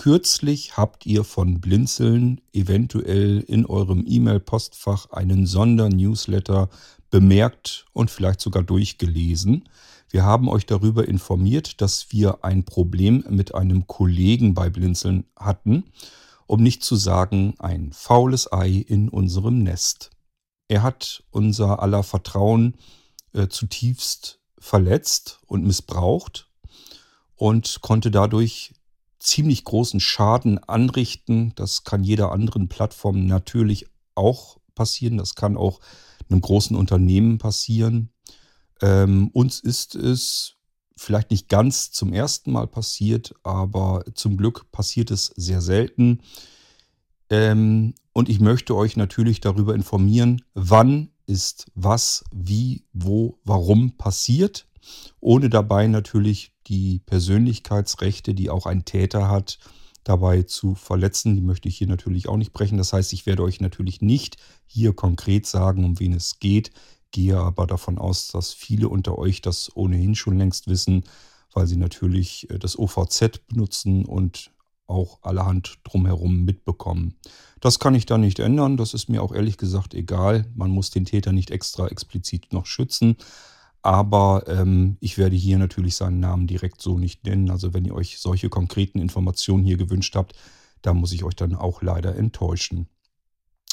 Kürzlich habt ihr von Blinzeln eventuell in eurem E-Mail-Postfach einen Sondernewsletter bemerkt und vielleicht sogar durchgelesen. Wir haben euch darüber informiert, dass wir ein Problem mit einem Kollegen bei Blinzeln hatten, um nicht zu sagen ein faules Ei in unserem Nest. Er hat unser aller Vertrauen äh, zutiefst verletzt und missbraucht und konnte dadurch ziemlich großen Schaden anrichten. Das kann jeder anderen Plattform natürlich auch passieren. Das kann auch einem großen Unternehmen passieren. Ähm, uns ist es vielleicht nicht ganz zum ersten Mal passiert, aber zum Glück passiert es sehr selten. Ähm, und ich möchte euch natürlich darüber informieren, wann ist was, wie, wo, warum passiert, ohne dabei natürlich die Persönlichkeitsrechte, die auch ein Täter hat, dabei zu verletzen. Die möchte ich hier natürlich auch nicht brechen. Das heißt, ich werde euch natürlich nicht hier konkret sagen, um wen es geht, gehe aber davon aus, dass viele unter euch das ohnehin schon längst wissen, weil sie natürlich äh, das OVZ benutzen und auch allerhand drumherum mitbekommen. Das kann ich da nicht ändern. Das ist mir auch ehrlich gesagt egal. Man muss den Täter nicht extra explizit noch schützen. Aber ähm, ich werde hier natürlich seinen Namen direkt so nicht nennen. Also wenn ihr euch solche konkreten Informationen hier gewünscht habt, da muss ich euch dann auch leider enttäuschen.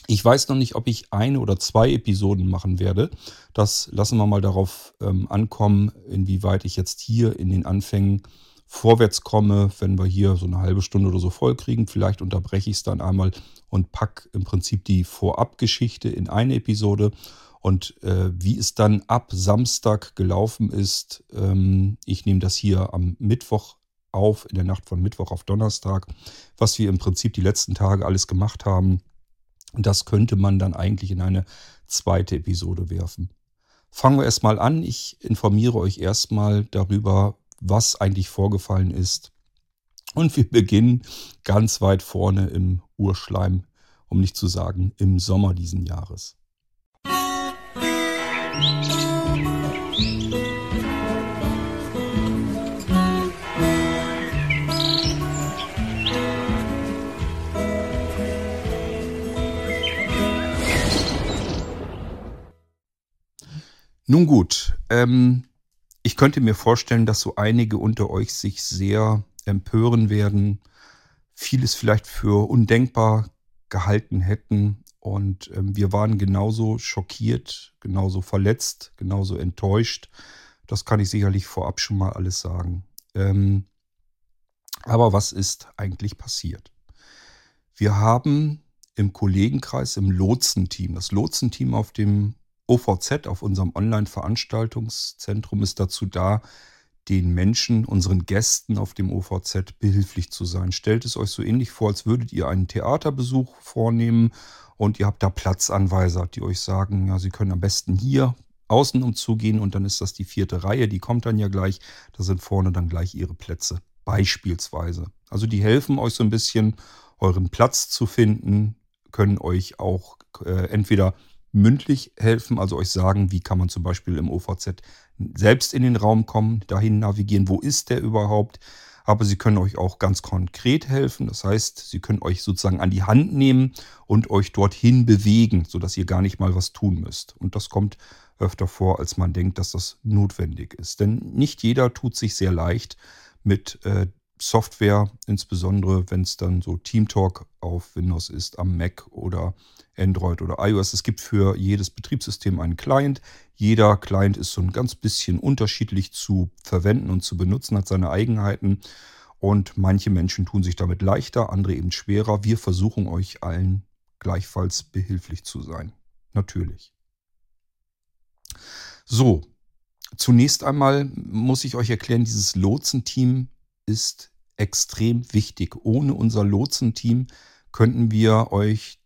Ich weiß noch nicht, ob ich eine oder zwei Episoden machen werde. Das lassen wir mal darauf ähm, ankommen, inwieweit ich jetzt hier in den Anfängen vorwärts komme, wenn wir hier so eine halbe Stunde oder so voll kriegen. Vielleicht unterbreche ich es dann einmal und packe im Prinzip die Vorabgeschichte in eine Episode und äh, wie es dann ab Samstag gelaufen ist, ähm, ich nehme das hier am Mittwoch auf, in der Nacht von Mittwoch auf Donnerstag, was wir im Prinzip die letzten Tage alles gemacht haben. Das könnte man dann eigentlich in eine zweite Episode werfen. Fangen wir erstmal an. Ich informiere euch erstmal darüber, was eigentlich vorgefallen ist. Und wir beginnen ganz weit vorne im Urschleim, um nicht zu sagen im Sommer diesen Jahres. Nun gut, ähm, ich könnte mir vorstellen, dass so einige unter euch sich sehr empören werden, vieles vielleicht für undenkbar gehalten hätten, und ähm, wir waren genauso schockiert, genauso verletzt, genauso enttäuscht. Das kann ich sicherlich vorab schon mal alles sagen. Ähm, aber was ist eigentlich passiert? Wir haben im Kollegenkreis, im Lotsenteam, das Lotsenteam auf dem OVZ, auf unserem Online-Veranstaltungszentrum, ist dazu da, den Menschen, unseren Gästen auf dem OVZ behilflich zu sein. Stellt es euch so ähnlich vor, als würdet ihr einen Theaterbesuch vornehmen und ihr habt da Platzanweiser, die euch sagen, ja, sie können am besten hier außen umzugehen und dann ist das die vierte Reihe, die kommt dann ja gleich, da sind vorne dann gleich ihre Plätze, beispielsweise. Also die helfen euch so ein bisschen, euren Platz zu finden, können euch auch äh, entweder mündlich helfen, also euch sagen, wie kann man zum Beispiel im OVZ selbst in den Raum kommen, dahin navigieren, wo ist der überhaupt, aber sie können euch auch ganz konkret helfen. Das heißt, sie können euch sozusagen an die Hand nehmen und euch dorthin bewegen, sodass ihr gar nicht mal was tun müsst. Und das kommt öfter vor, als man denkt, dass das notwendig ist. Denn nicht jeder tut sich sehr leicht mit äh, Software, insbesondere wenn es dann so TeamTalk auf Windows ist, am Mac oder Android oder iOS. Es gibt für jedes Betriebssystem einen Client. Jeder Client ist so ein ganz bisschen unterschiedlich zu verwenden und zu benutzen, hat seine Eigenheiten. Und manche Menschen tun sich damit leichter, andere eben schwerer. Wir versuchen euch allen gleichfalls behilflich zu sein. Natürlich. So, zunächst einmal muss ich euch erklären, dieses Lotsenteam ist extrem wichtig. Ohne unser Lotsenteam könnten wir euch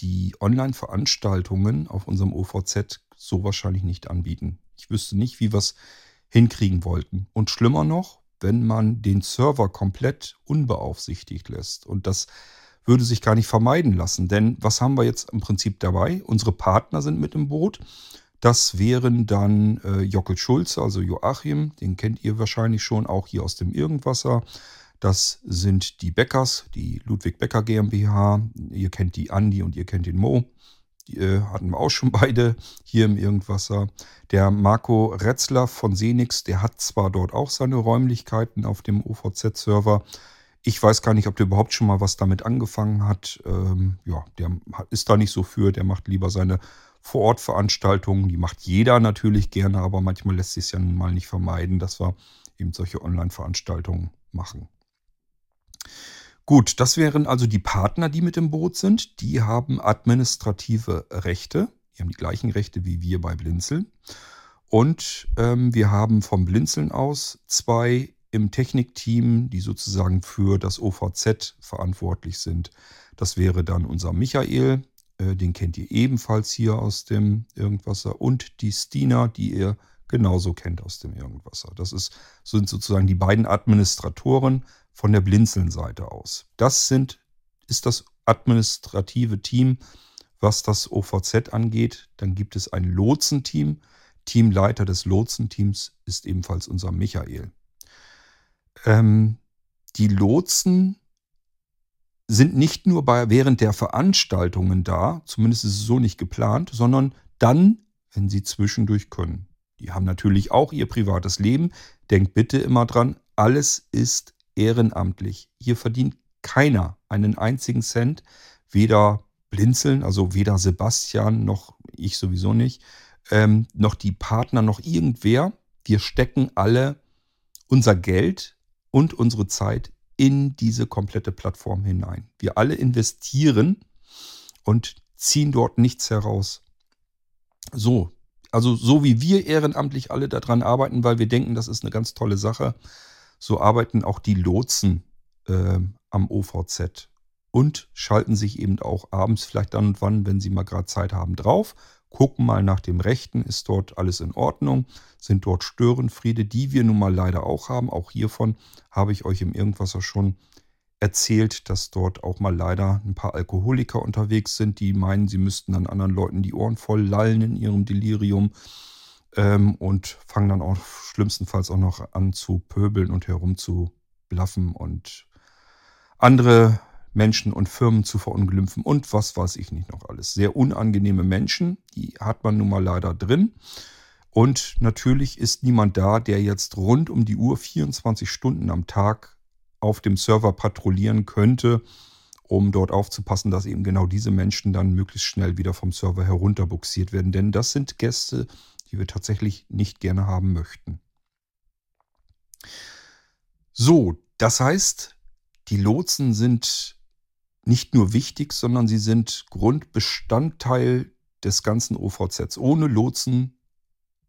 die Online-Veranstaltungen auf unserem OVZ so wahrscheinlich nicht anbieten. Ich wüsste nicht, wie wir es hinkriegen wollten. Und schlimmer noch, wenn man den Server komplett unbeaufsichtigt lässt. Und das würde sich gar nicht vermeiden lassen. Denn was haben wir jetzt im Prinzip dabei? Unsere Partner sind mit im Boot. Das wären dann äh, Jockel Schulze, also Joachim, den kennt ihr wahrscheinlich schon, auch hier aus dem Irgendwasser. Das sind die Beckers, die Ludwig Becker GmbH. Ihr kennt die Andi und ihr kennt den Mo. Die äh, hatten wir auch schon beide hier im Irgendwasser. Der Marco Retzler von Senix, der hat zwar dort auch seine Räumlichkeiten auf dem OVZ-Server. Ich weiß gar nicht, ob der überhaupt schon mal was damit angefangen hat. Ähm, ja, der ist da nicht so für. Der macht lieber seine Vorortveranstaltungen. Die macht jeder natürlich gerne, aber manchmal lässt sich es ja nun mal nicht vermeiden, dass wir eben solche Online-Veranstaltungen machen. Gut, das wären also die Partner, die mit im Boot sind. Die haben administrative Rechte. Die haben die gleichen Rechte wie wir bei Blinzeln. Und ähm, wir haben vom Blinzeln aus zwei im Technikteam, die sozusagen für das OVZ verantwortlich sind. Das wäre dann unser Michael, äh, den kennt ihr ebenfalls hier aus dem Irgendwasser, und die Stina, die ihr genauso kennt aus dem Irgendwasser. Das ist, sind sozusagen die beiden Administratoren von der Blinzeln-Seite aus. Das sind, ist das administrative Team, was das OVZ angeht. Dann gibt es ein Lotsenteam. Teamleiter des Lotsenteams ist ebenfalls unser Michael. Ähm, die Lotsen sind nicht nur bei, während der Veranstaltungen da, zumindest ist es so nicht geplant, sondern dann, wenn sie zwischendurch können. Die haben natürlich auch ihr privates Leben. Denkt bitte immer dran, alles ist ehrenamtlich. Hier verdient keiner einen einzigen Cent, weder Blinzeln, also weder Sebastian noch ich sowieso nicht, ähm, noch die Partner, noch irgendwer. Wir stecken alle unser Geld und unsere Zeit in diese komplette Plattform hinein. Wir alle investieren und ziehen dort nichts heraus. So, also so wie wir ehrenamtlich alle daran arbeiten, weil wir denken, das ist eine ganz tolle Sache, so arbeiten auch die Lotsen äh, am OVZ und schalten sich eben auch abends vielleicht dann und wann, wenn sie mal gerade Zeit haben, drauf, gucken mal nach dem Rechten, ist dort alles in Ordnung, sind dort Störenfriede, die wir nun mal leider auch haben. Auch hiervon habe ich euch im Irgendwasser schon erzählt, dass dort auch mal leider ein paar Alkoholiker unterwegs sind, die meinen, sie müssten dann anderen Leuten die Ohren voll lallen in ihrem Delirium ähm, und fangen dann auch schlimmstenfalls auch noch an zu pöbeln und herum zu blaffen und andere Menschen und Firmen zu verunglimpfen und was weiß ich nicht noch alles. Sehr unangenehme Menschen, die hat man nun mal leider drin. Und natürlich ist niemand da, der jetzt rund um die Uhr 24 Stunden am Tag auf dem Server patrouillieren könnte, um dort aufzupassen, dass eben genau diese Menschen dann möglichst schnell wieder vom Server herunterbuxiert werden. Denn das sind Gäste, die wir tatsächlich nicht gerne haben möchten. So, das heißt, die Lotsen sind nicht nur wichtig, sondern sie sind Grundbestandteil des ganzen OVZs. Ohne Lotsen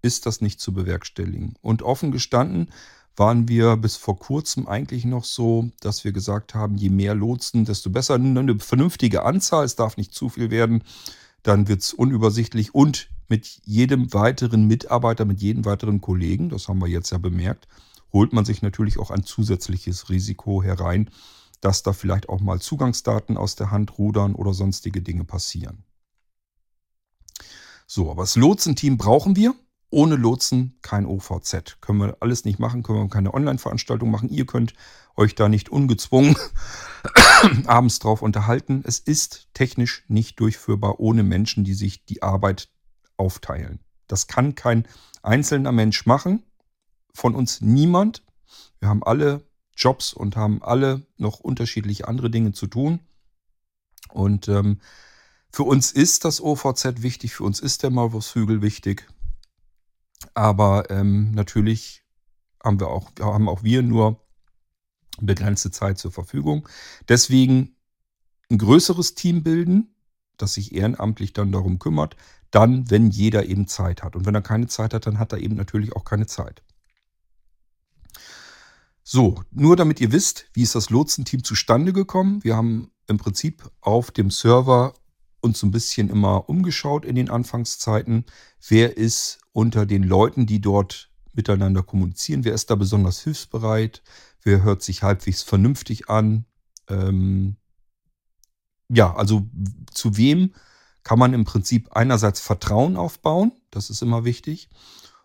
ist das nicht zu bewerkstelligen. Und offen gestanden waren wir bis vor kurzem eigentlich noch so, dass wir gesagt haben, je mehr Lotsen, desto besser. Eine vernünftige Anzahl, es darf nicht zu viel werden, dann wird es unübersichtlich und mit jedem weiteren Mitarbeiter, mit jedem weiteren Kollegen, das haben wir jetzt ja bemerkt, holt man sich natürlich auch ein zusätzliches Risiko herein, dass da vielleicht auch mal Zugangsdaten aus der Hand rudern oder sonstige Dinge passieren. So, aber das Lotsenteam brauchen wir. Ohne Lotsen kein OVZ. Können wir alles nicht machen, können wir keine Online-Veranstaltung machen. Ihr könnt euch da nicht ungezwungen abends drauf unterhalten. Es ist technisch nicht durchführbar ohne Menschen, die sich die Arbeit aufteilen. Das kann kein einzelner Mensch machen. Von uns niemand. Wir haben alle Jobs und haben alle noch unterschiedliche andere Dinge zu tun. Und ähm, für uns ist das OVZ wichtig, für uns ist der Maulwurfshügel wichtig. Aber ähm, natürlich haben wir auch, haben auch wir nur begrenzte Zeit zur Verfügung. Deswegen ein größeres Team bilden, das sich ehrenamtlich dann darum kümmert, dann, wenn jeder eben Zeit hat. Und wenn er keine Zeit hat, dann hat er eben natürlich auch keine Zeit. So, nur damit ihr wisst, wie ist das Lotsenteam zustande gekommen. Wir haben im Prinzip auf dem Server uns so ein bisschen immer umgeschaut in den Anfangszeiten. Wer ist unter den Leuten, die dort miteinander kommunizieren, wer ist da besonders hilfsbereit? Wer hört sich halbwegs vernünftig an? Ähm, ja, also zu wem kann man im Prinzip einerseits Vertrauen aufbauen, das ist immer wichtig,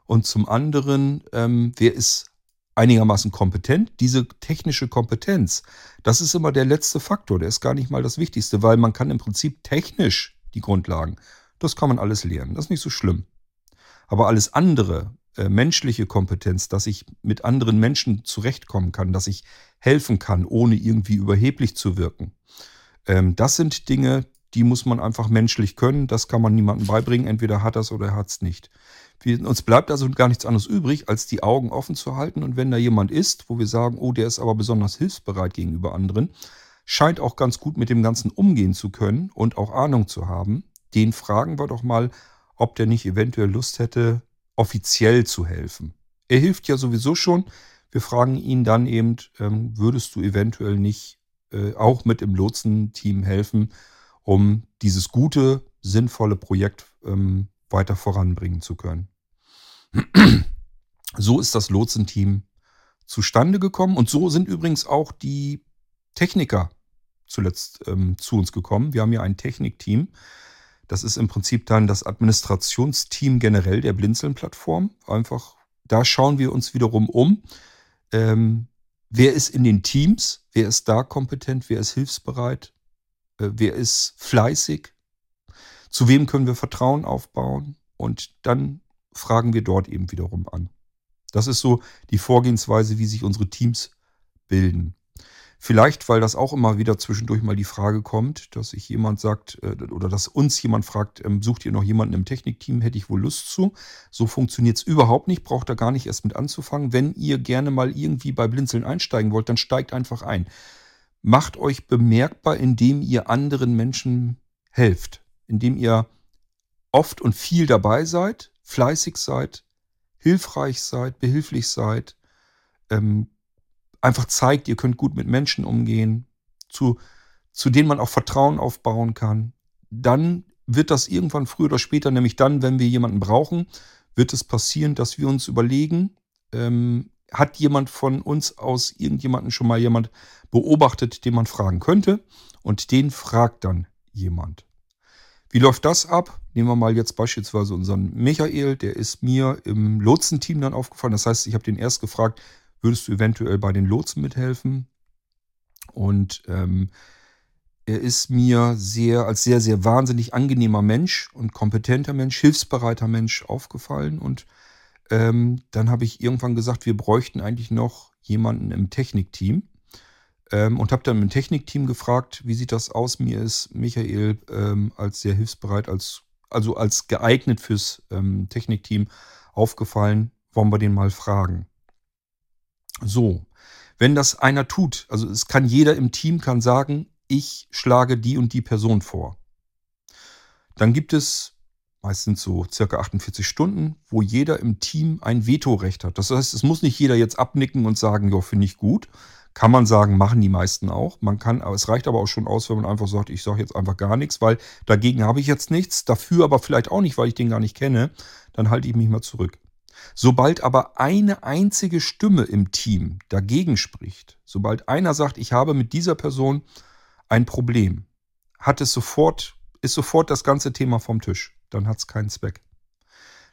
und zum anderen, ähm, wer ist einigermaßen kompetent. Diese technische Kompetenz, das ist immer der letzte Faktor, der ist gar nicht mal das Wichtigste, weil man kann im Prinzip technisch die Grundlagen, das kann man alles lernen, das ist nicht so schlimm. Aber alles andere, äh, menschliche Kompetenz, dass ich mit anderen Menschen zurechtkommen kann, dass ich helfen kann, ohne irgendwie überheblich zu wirken, ähm, das sind Dinge, die muss man einfach menschlich können. Das kann man niemandem beibringen. Entweder hat das oder er hat es nicht. Wir, uns bleibt also gar nichts anderes übrig, als die Augen offen zu halten. Und wenn da jemand ist, wo wir sagen, oh, der ist aber besonders hilfsbereit gegenüber anderen, scheint auch ganz gut mit dem Ganzen umgehen zu können und auch Ahnung zu haben, den fragen wir doch mal, ob der nicht eventuell Lust hätte, offiziell zu helfen. Er hilft ja sowieso schon. Wir fragen ihn dann eben, ähm, würdest du eventuell nicht äh, auch mit im Lotsenteam helfen, um dieses gute, sinnvolle Projekt ähm, weiter voranbringen zu können. So ist das Lotsenteam zustande gekommen und so sind übrigens auch die Techniker zuletzt ähm, zu uns gekommen. Wir haben ja ein Technikteam. Das ist im Prinzip dann das Administrationsteam generell der Blinzeln-Plattform. Einfach, da schauen wir uns wiederum um. Ähm, wer ist in den Teams? Wer ist da kompetent? Wer ist hilfsbereit? Äh, wer ist fleißig? Zu wem können wir Vertrauen aufbauen? Und dann fragen wir dort eben wiederum an. Das ist so die Vorgehensweise, wie sich unsere Teams bilden. Vielleicht, weil das auch immer wieder zwischendurch mal die Frage kommt, dass sich jemand sagt äh, oder dass uns jemand fragt, ähm, sucht ihr noch jemanden im Technikteam, hätte ich wohl Lust zu. So funktioniert es überhaupt nicht, braucht da gar nicht erst mit anzufangen. Wenn ihr gerne mal irgendwie bei Blinzeln einsteigen wollt, dann steigt einfach ein. Macht euch bemerkbar, indem ihr anderen Menschen helft indem ihr oft und viel dabei seid, fleißig seid, hilfreich seid, behilflich seid, ähm, einfach zeigt, ihr könnt gut mit Menschen umgehen, zu, zu denen man auch Vertrauen aufbauen kann, dann wird das irgendwann früher oder später, nämlich dann, wenn wir jemanden brauchen, wird es passieren, dass wir uns überlegen, ähm, hat jemand von uns aus irgendjemanden schon mal jemand beobachtet, den man fragen könnte? Und den fragt dann jemand. Wie läuft das ab? Nehmen wir mal jetzt beispielsweise unseren Michael, der ist mir im Lotsenteam dann aufgefallen. Das heißt, ich habe den erst gefragt, würdest du eventuell bei den Lotsen mithelfen? Und ähm, er ist mir sehr als sehr, sehr wahnsinnig angenehmer Mensch und kompetenter Mensch, hilfsbereiter Mensch aufgefallen. Und ähm, dann habe ich irgendwann gesagt, wir bräuchten eigentlich noch jemanden im Technikteam. Ähm, und habe dann im Technikteam gefragt, wie sieht das aus? Mir ist Michael ähm, als sehr hilfsbereit, als, also als geeignet fürs ähm, Technikteam aufgefallen. Wollen wir den mal fragen? So, wenn das einer tut, also es kann jeder im Team kann sagen, ich schlage die und die Person vor. Dann gibt es meistens so circa 48 Stunden, wo jeder im Team ein Vetorecht hat. Das heißt, es muss nicht jeder jetzt abnicken und sagen, ja, finde ich gut, kann man sagen, machen die meisten auch. Man kann, es reicht aber auch schon aus, wenn man einfach sagt, ich sage jetzt einfach gar nichts, weil dagegen habe ich jetzt nichts, dafür aber vielleicht auch nicht, weil ich den gar nicht kenne, dann halte ich mich mal zurück. Sobald aber eine einzige Stimme im Team dagegen spricht, sobald einer sagt, ich habe mit dieser Person ein Problem, hat es sofort, ist sofort das ganze Thema vom Tisch. Dann hat es keinen Zweck.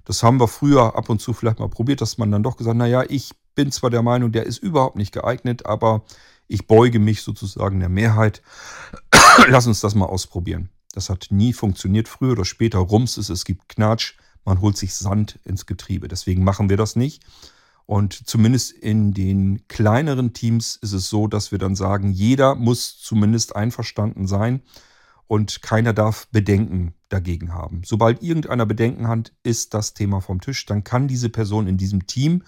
Das haben wir früher ab und zu vielleicht mal probiert, dass man dann doch gesagt, naja, ich bin zwar der Meinung, der ist überhaupt nicht geeignet, aber ich beuge mich sozusagen der Mehrheit. Lass uns das mal ausprobieren. Das hat nie funktioniert. Früher oder später rums es, es gibt Knatsch, man holt sich Sand ins Getriebe. Deswegen machen wir das nicht. Und zumindest in den kleineren Teams ist es so, dass wir dann sagen, jeder muss zumindest einverstanden sein und keiner darf Bedenken dagegen haben. Sobald irgendeiner Bedenken hat, ist das Thema vom Tisch. Dann kann diese Person in diesem Team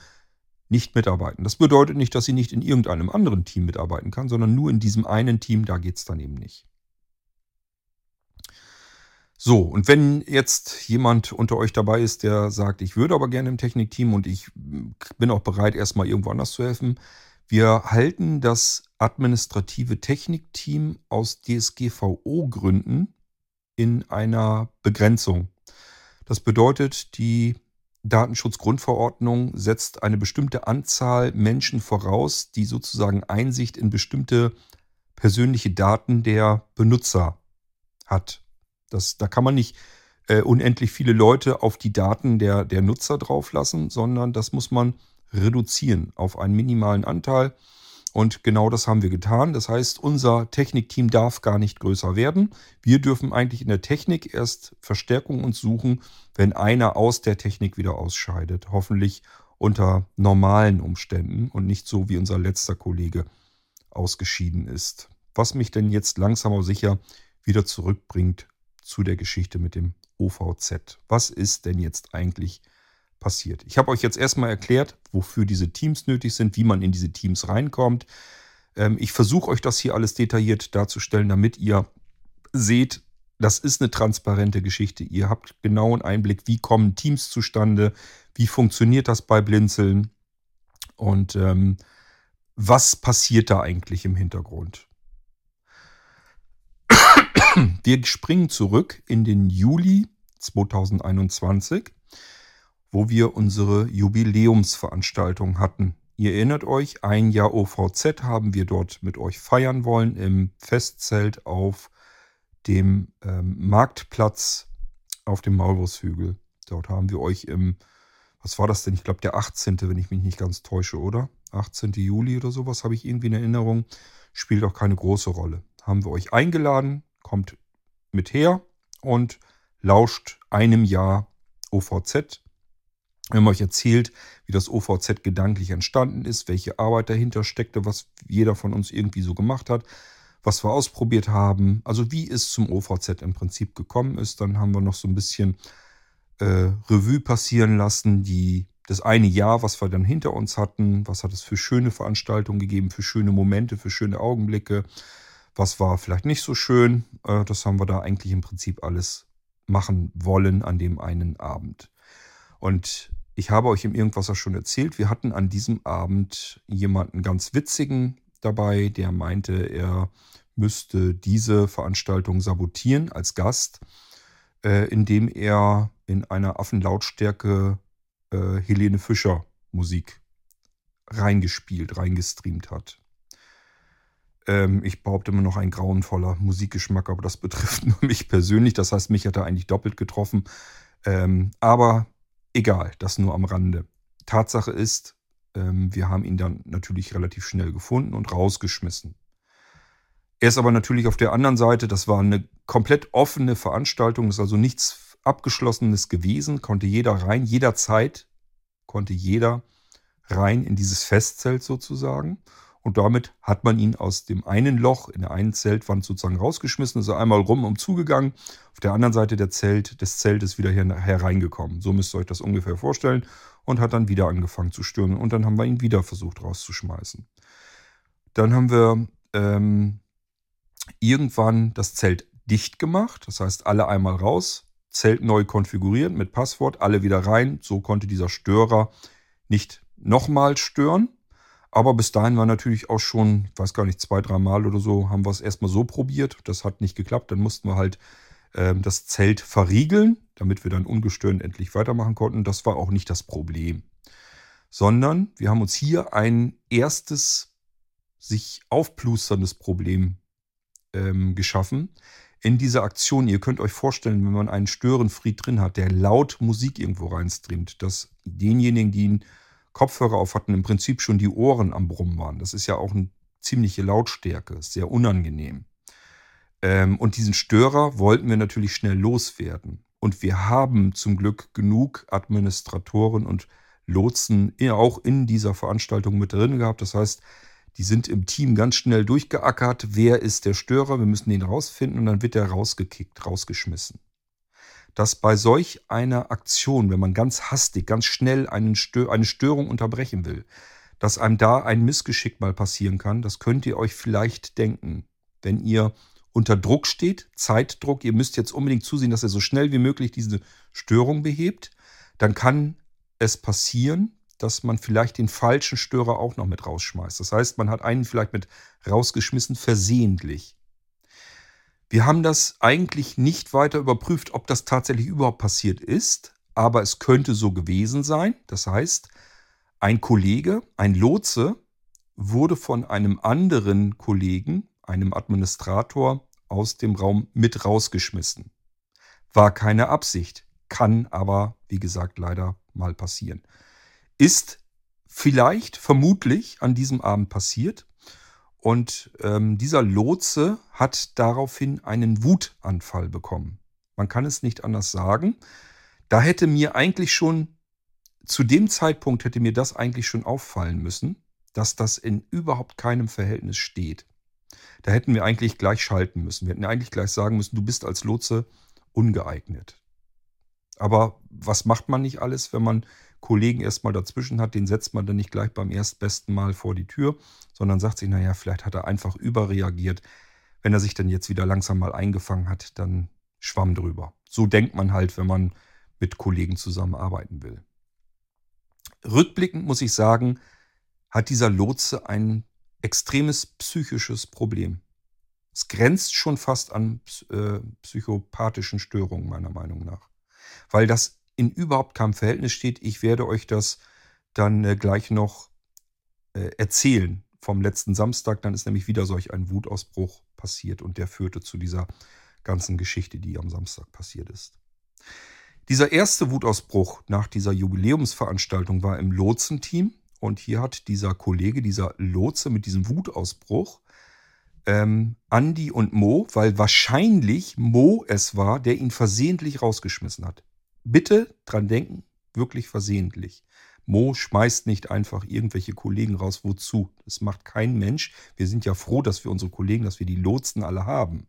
nicht mitarbeiten. Das bedeutet nicht, dass sie nicht in irgendeinem anderen Team mitarbeiten kann, sondern nur in diesem einen Team, da geht es dann eben nicht. So, und wenn jetzt jemand unter euch dabei ist, der sagt, ich würde aber gerne im Technikteam und ich bin auch bereit, erstmal irgendwo anders zu helfen, wir halten das administrative Technikteam aus DSGVO-Gründen in einer Begrenzung. Das bedeutet, die Datenschutzgrundverordnung setzt eine bestimmte Anzahl Menschen voraus, die sozusagen Einsicht in bestimmte persönliche Daten der Benutzer hat. Das, da kann man nicht äh, unendlich viele Leute auf die Daten der, der Nutzer drauflassen, sondern das muss man reduzieren auf einen minimalen Anteil. Und genau das haben wir getan. Das heißt, unser Technikteam darf gar nicht größer werden. Wir dürfen eigentlich in der Technik erst Verstärkung uns suchen, wenn einer aus der Technik wieder ausscheidet. Hoffentlich unter normalen Umständen und nicht so wie unser letzter Kollege ausgeschieden ist. Was mich denn jetzt langsam aber sicher wieder zurückbringt zu der Geschichte mit dem OVZ. Was ist denn jetzt eigentlich passiert? Ich habe euch jetzt erstmal erklärt, wofür diese Teams nötig sind, wie man in diese Teams reinkommt. Ähm, ich versuche euch das hier alles detailliert darzustellen, damit ihr seht, das ist eine transparente Geschichte. Ihr habt genauen Einblick, wie kommen Teams zustande, wie funktioniert das bei Blinzeln und ähm, was passiert da eigentlich im Hintergrund. Wir springen zurück in den Juli 2021, wo wir unsere Jubiläumsveranstaltung hatten. Ihr erinnert euch, ein Jahr OVZ haben wir dort mit euch feiern wollen im Festzelt auf dem ähm, Marktplatz auf dem Maulwurfshügel. Dort haben wir euch im, was war das denn? Ich glaube der 18., wenn ich mich nicht ganz täusche, oder? 18. Juli oder sowas habe ich irgendwie in Erinnerung. Spielt auch keine große Rolle. Haben wir euch eingeladen, kommt mit her und lauscht einem Jahr OVZ. Wir haben euch erzählt, wie das OVZ gedanklich entstanden ist, welche Arbeit dahinter steckte, was jeder von uns irgendwie so gemacht hat, was wir ausprobiert haben, also wie es zum OVZ im Prinzip gekommen ist. Dann haben wir noch so ein bisschen äh, Revue passieren lassen, die, das eine Jahr, was wir dann hinter uns hatten, was hat es für schöne Veranstaltungen gegeben, für schöne Momente, für schöne Augenblicke, was war vielleicht nicht so schön. Äh, das haben wir da eigentlich im Prinzip alles machen wollen an dem einen Abend. Und ich habe euch im Irgendwas schon erzählt, wir hatten an diesem Abend jemanden ganz witzigen dabei, der meinte, er müsste diese Veranstaltung sabotieren als Gast, äh, indem er in einer Affenlautstärke äh, Helene Fischer Musik reingespielt, reingestreamt hat. Ähm, ich behaupte immer noch ein grauenvoller Musikgeschmack, aber das betrifft nur mich persönlich. Das heißt, mich hat er eigentlich doppelt getroffen. Ähm, aber egal, das nur am Rande. Tatsache ist, ähm, wir haben ihn dann natürlich relativ schnell gefunden und rausgeschmissen. Er ist aber natürlich auf der anderen Seite, das war eine komplett offene Veranstaltung, ist also nichts Abgeschlossenes gewesen, konnte jeder rein, jederzeit konnte jeder rein in dieses Festzelt sozusagen. Und damit hat man ihn aus dem einen Loch in der einen Zeltwand sozusagen rausgeschmissen, ist er einmal rum und zugegangen. Auf der anderen Seite der Zelt, des Zeltes wieder hier hereingekommen. So müsst ihr euch das ungefähr vorstellen. Und hat dann wieder angefangen zu stürmen. Und dann haben wir ihn wieder versucht rauszuschmeißen. Dann haben wir ähm, irgendwann das Zelt dicht gemacht. Das heißt, alle einmal raus, Zelt neu konfiguriert mit Passwort, alle wieder rein. So konnte dieser Störer nicht nochmal stören. Aber bis dahin war natürlich auch schon, ich weiß gar nicht, zwei, drei Mal oder so, haben wir es erstmal so probiert. Das hat nicht geklappt. Dann mussten wir halt äh, das Zelt verriegeln, damit wir dann ungestört endlich weitermachen konnten. Das war auch nicht das Problem. Sondern wir haben uns hier ein erstes sich aufplusterndes Problem ähm, geschaffen. In dieser Aktion, ihr könnt euch vorstellen, wenn man einen Störenfried drin hat, der laut Musik irgendwo reinstreamt, dass denjenigen, die ihn Kopfhörer auf hatten, im Prinzip schon die Ohren am Brummen waren. Das ist ja auch eine ziemliche Lautstärke, sehr unangenehm. Ähm, und diesen Störer wollten wir natürlich schnell loswerden. Und wir haben zum Glück genug Administratoren und Lotsen auch in dieser Veranstaltung mit drin gehabt. Das heißt, die sind im Team ganz schnell durchgeackert. Wer ist der Störer? Wir müssen den rausfinden und dann wird der rausgekickt, rausgeschmissen dass bei solch einer Aktion, wenn man ganz hastig, ganz schnell Stör eine Störung unterbrechen will, dass einem da ein Missgeschick mal passieren kann, das könnt ihr euch vielleicht denken. Wenn ihr unter Druck steht, Zeitdruck, ihr müsst jetzt unbedingt zusehen, dass ihr so schnell wie möglich diese Störung behebt, dann kann es passieren, dass man vielleicht den falschen Störer auch noch mit rausschmeißt. Das heißt, man hat einen vielleicht mit rausgeschmissen versehentlich. Wir haben das eigentlich nicht weiter überprüft, ob das tatsächlich überhaupt passiert ist, aber es könnte so gewesen sein. Das heißt, ein Kollege, ein Lotse, wurde von einem anderen Kollegen, einem Administrator, aus dem Raum mit rausgeschmissen. War keine Absicht, kann aber, wie gesagt, leider mal passieren. Ist vielleicht, vermutlich an diesem Abend passiert. Und ähm, dieser Lotse hat daraufhin einen Wutanfall bekommen. Man kann es nicht anders sagen. Da hätte mir eigentlich schon, zu dem Zeitpunkt hätte mir das eigentlich schon auffallen müssen, dass das in überhaupt keinem Verhältnis steht. Da hätten wir eigentlich gleich schalten müssen. Wir hätten eigentlich gleich sagen müssen, du bist als Lotse ungeeignet. Aber was macht man nicht alles, wenn man Kollegen erstmal dazwischen hat, den setzt man dann nicht gleich beim erstbesten Mal vor die Tür, sondern sagt sich, naja, vielleicht hat er einfach überreagiert. Wenn er sich dann jetzt wieder langsam mal eingefangen hat, dann schwamm drüber. So denkt man halt, wenn man mit Kollegen zusammenarbeiten will. Rückblickend muss ich sagen, hat dieser Lotse ein extremes psychisches Problem. Es grenzt schon fast an äh, psychopathischen Störungen, meiner Meinung nach. Weil das in überhaupt keinem Verhältnis steht. Ich werde euch das dann äh, gleich noch äh, erzählen vom letzten Samstag. Dann ist nämlich wieder solch ein Wutausbruch passiert und der führte zu dieser ganzen Geschichte, die am Samstag passiert ist. Dieser erste Wutausbruch nach dieser Jubiläumsveranstaltung war im Lotsenteam und hier hat dieser Kollege, dieser Lotse mit diesem Wutausbruch, ähm, Andi und Mo, weil wahrscheinlich Mo es war, der ihn versehentlich rausgeschmissen hat bitte dran denken, wirklich versehentlich. Mo schmeißt nicht einfach irgendwelche Kollegen raus. Wozu? Das macht kein Mensch. Wir sind ja froh, dass wir unsere Kollegen, dass wir die Lotsen alle haben.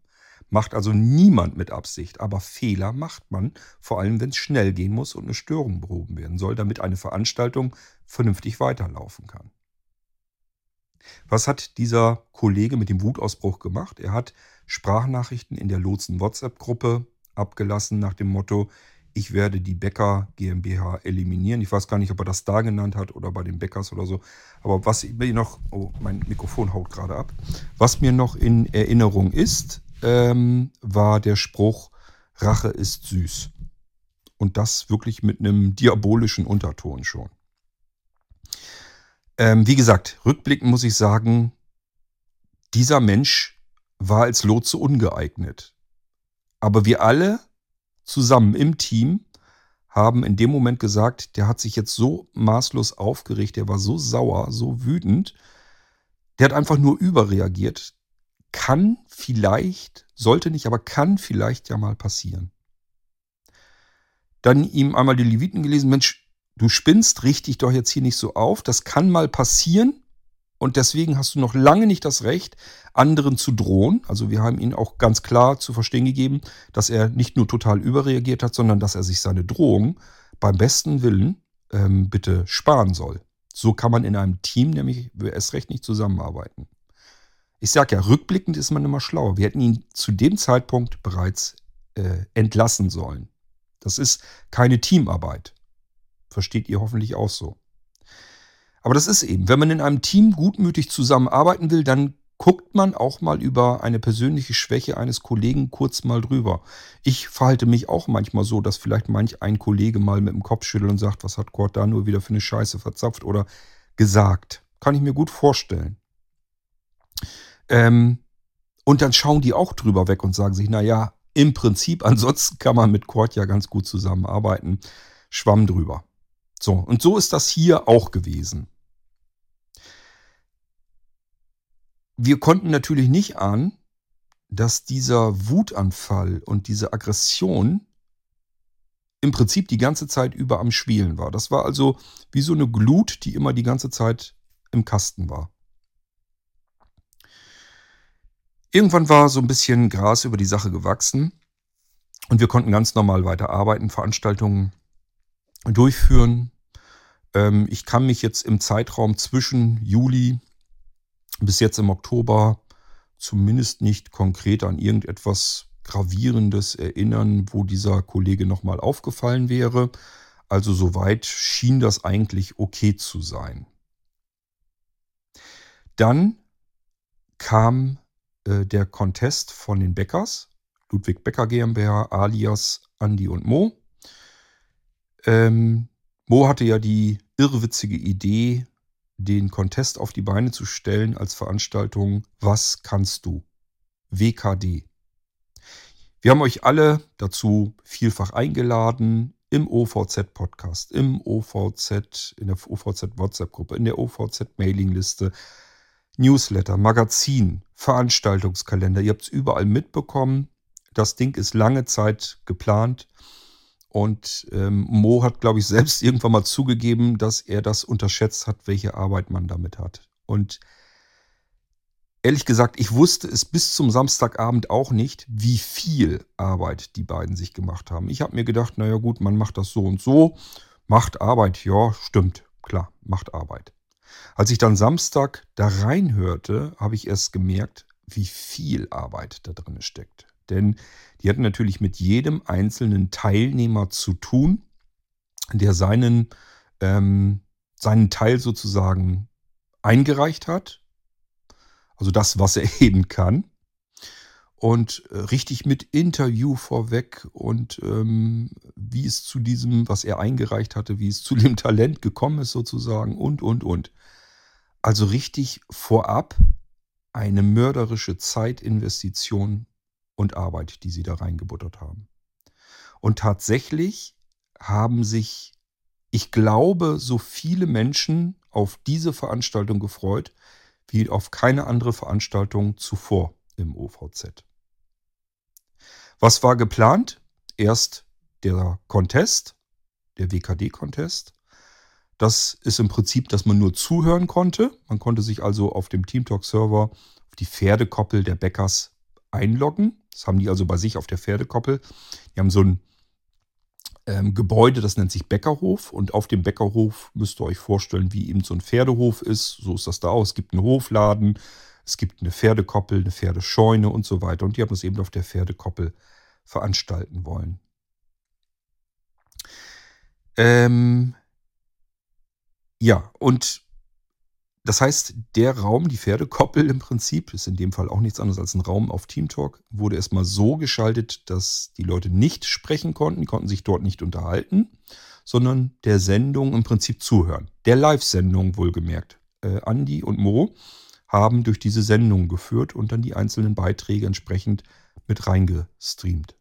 Macht also niemand mit Absicht. Aber Fehler macht man, vor allem wenn es schnell gehen muss und eine Störung behoben werden soll, damit eine Veranstaltung vernünftig weiterlaufen kann. Was hat dieser Kollege mit dem Wutausbruch gemacht? Er hat Sprachnachrichten in der Lotsen-WhatsApp-Gruppe abgelassen nach dem Motto, ich werde die Bäcker GmbH eliminieren. Ich weiß gar nicht, ob er das da genannt hat oder bei den Bäckers oder so. Aber was mir noch, oh, mein Mikrofon haut gerade ab. Was mir noch in Erinnerung ist, ähm, war der Spruch, Rache ist süß. Und das wirklich mit einem diabolischen Unterton schon. Ähm, wie gesagt, rückblickend muss ich sagen, dieser Mensch war als Lotse ungeeignet. Aber wir alle zusammen im Team haben in dem Moment gesagt, der hat sich jetzt so maßlos aufgeregt, der war so sauer, so wütend, der hat einfach nur überreagiert. Kann vielleicht, sollte nicht, aber kann vielleicht ja mal passieren. Dann ihm einmal die Leviten gelesen, Mensch, du spinnst, richtig doch jetzt hier nicht so auf, das kann mal passieren und deswegen hast du noch lange nicht das Recht, anderen zu drohen. Also wir haben ihn auch ganz klar zu verstehen gegeben, dass er nicht nur total überreagiert hat, sondern dass er sich seine Drohung beim besten Willen ähm, bitte sparen soll. So kann man in einem Team nämlich erst recht nicht zusammenarbeiten. Ich sage ja, rückblickend ist man immer schlauer. Wir hätten ihn zu dem Zeitpunkt bereits äh, entlassen sollen. Das ist keine Teamarbeit. Versteht ihr hoffentlich auch so. Aber das ist eben, wenn man in einem Team gutmütig zusammenarbeiten will, dann guckt man auch mal über eine persönliche Schwäche eines Kollegen kurz mal drüber. Ich verhalte mich auch manchmal so, dass vielleicht manch ein Kollege mal mit dem Kopf schüttelt und sagt, was hat Kurt da nur wieder für eine Scheiße verzapft oder gesagt. Kann ich mir gut vorstellen. Ähm, und dann schauen die auch drüber weg und sagen sich, naja, im Prinzip, ansonsten kann man mit Kurt ja ganz gut zusammenarbeiten. Schwamm drüber. So, und so ist das hier auch gewesen. Wir konnten natürlich nicht ahnen, dass dieser Wutanfall und diese Aggression im Prinzip die ganze Zeit über am Schwielen war. Das war also wie so eine Glut, die immer die ganze Zeit im Kasten war. Irgendwann war so ein bisschen Gras über die Sache gewachsen und wir konnten ganz normal weiterarbeiten, Veranstaltungen durchführen. Ähm, ich kann mich jetzt im Zeitraum zwischen Juli bis jetzt im Oktober zumindest nicht konkret an irgendetwas Gravierendes erinnern, wo dieser Kollege nochmal aufgefallen wäre. Also soweit schien das eigentlich okay zu sein. Dann kam äh, der Contest von den Bäckers, Ludwig Becker GmbH, alias Andi und Mo. Ähm, Mo hatte ja die irrwitzige Idee, den Contest auf die Beine zu stellen als Veranstaltung Was kannst du? WKD. Wir haben euch alle dazu vielfach eingeladen, im OVZ-Podcast, im OVZ, in der OVZ-WhatsApp-Gruppe, in der OVZ-Mailingliste, Newsletter, Magazin, Veranstaltungskalender. Ihr habt es überall mitbekommen. Das Ding ist lange Zeit geplant. Und ähm, Mo hat, glaube ich, selbst irgendwann mal zugegeben, dass er das unterschätzt hat, welche Arbeit man damit hat. Und ehrlich gesagt, ich wusste es bis zum Samstagabend auch nicht, wie viel Arbeit die beiden sich gemacht haben. Ich habe mir gedacht, naja gut, man macht das so und so. Macht Arbeit, ja, stimmt, klar, macht Arbeit. Als ich dann Samstag da reinhörte, habe ich erst gemerkt, wie viel Arbeit da drin steckt. Denn die hatten natürlich mit jedem einzelnen Teilnehmer zu tun, der seinen, ähm, seinen Teil sozusagen eingereicht hat. Also das, was er eben kann. Und äh, richtig mit Interview vorweg und ähm, wie es zu diesem, was er eingereicht hatte, wie es zu dem Talent gekommen ist sozusagen und, und, und. Also richtig vorab eine mörderische Zeitinvestition und Arbeit, die sie da reingebuttert haben. Und tatsächlich haben sich, ich glaube, so viele Menschen auf diese Veranstaltung gefreut, wie auf keine andere Veranstaltung zuvor im OVZ. Was war geplant? Erst der Contest, der WKD-Contest. Das ist im Prinzip, dass man nur zuhören konnte. Man konnte sich also auf dem TeamTalk-Server auf die Pferdekoppel der Bäckers einloggen. Das haben die also bei sich auf der Pferdekoppel. Die haben so ein ähm, Gebäude, das nennt sich Bäckerhof. Und auf dem Bäckerhof müsst ihr euch vorstellen, wie eben so ein Pferdehof ist. So ist das da aus. Es gibt einen Hofladen, es gibt eine Pferdekoppel, eine Pferdescheune und so weiter. Und die haben das eben auf der Pferdekoppel veranstalten wollen. Ähm, ja, und das heißt, der Raum, die Pferdekoppel im Prinzip, ist in dem Fall auch nichts anderes als ein Raum auf Teamtalk, wurde erstmal so geschaltet, dass die Leute nicht sprechen konnten, konnten sich dort nicht unterhalten, sondern der Sendung im Prinzip zuhören. Der Live-Sendung wohlgemerkt. Äh, Andi und Mo haben durch diese Sendung geführt und dann die einzelnen Beiträge entsprechend mit reingestreamt.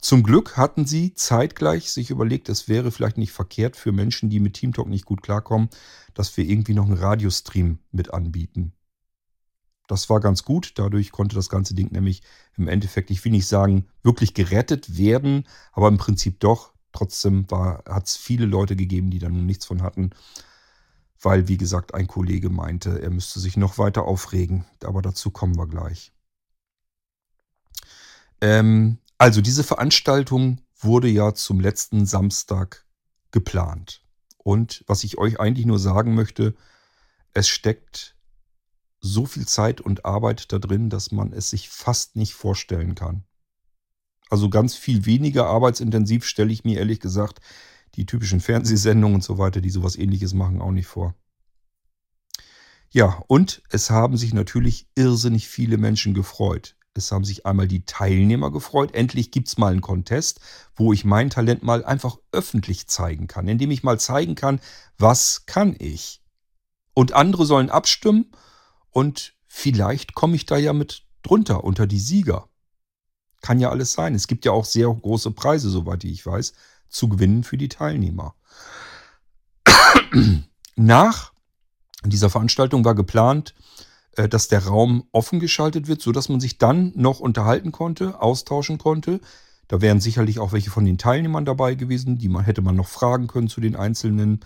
Zum Glück hatten sie zeitgleich sich überlegt, es wäre vielleicht nicht verkehrt für Menschen, die mit TeamTalk nicht gut klarkommen, dass wir irgendwie noch einen Radiostream mit anbieten. Das war ganz gut. Dadurch konnte das ganze Ding nämlich im Endeffekt, ich will nicht sagen, wirklich gerettet werden, aber im Prinzip doch. Trotzdem hat es viele Leute gegeben, die da nun nichts von hatten, weil, wie gesagt, ein Kollege meinte, er müsste sich noch weiter aufregen. Aber dazu kommen wir gleich. Ähm, also diese Veranstaltung wurde ja zum letzten Samstag geplant. Und was ich euch eigentlich nur sagen möchte, es steckt so viel Zeit und Arbeit da drin, dass man es sich fast nicht vorstellen kann. Also ganz viel weniger arbeitsintensiv stelle ich mir ehrlich gesagt die typischen Fernsehsendungen und so weiter, die sowas ähnliches machen, auch nicht vor. Ja, und es haben sich natürlich irrsinnig viele Menschen gefreut. Es haben sich einmal die Teilnehmer gefreut. Endlich gibt es mal einen Contest, wo ich mein Talent mal einfach öffentlich zeigen kann, indem ich mal zeigen kann, was kann ich. Und andere sollen abstimmen und vielleicht komme ich da ja mit drunter unter die Sieger. Kann ja alles sein. Es gibt ja auch sehr große Preise, soweit ich weiß, zu gewinnen für die Teilnehmer. Nach dieser Veranstaltung war geplant, dass der Raum offen geschaltet wird, sodass man sich dann noch unterhalten konnte, austauschen konnte. Da wären sicherlich auch welche von den Teilnehmern dabei gewesen, die man hätte man noch fragen können zu den einzelnen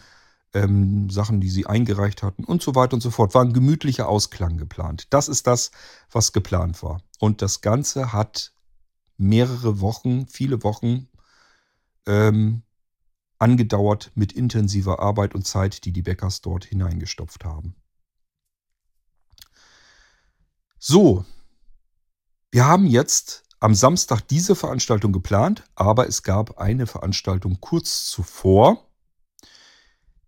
ähm, Sachen, die sie eingereicht hatten und so weiter und so fort. War ein gemütlicher Ausklang geplant. Das ist das, was geplant war. Und das Ganze hat mehrere Wochen, viele Wochen ähm, angedauert mit intensiver Arbeit und Zeit, die die Bäckers dort hineingestopft haben. So, wir haben jetzt am Samstag diese Veranstaltung geplant, aber es gab eine Veranstaltung kurz zuvor.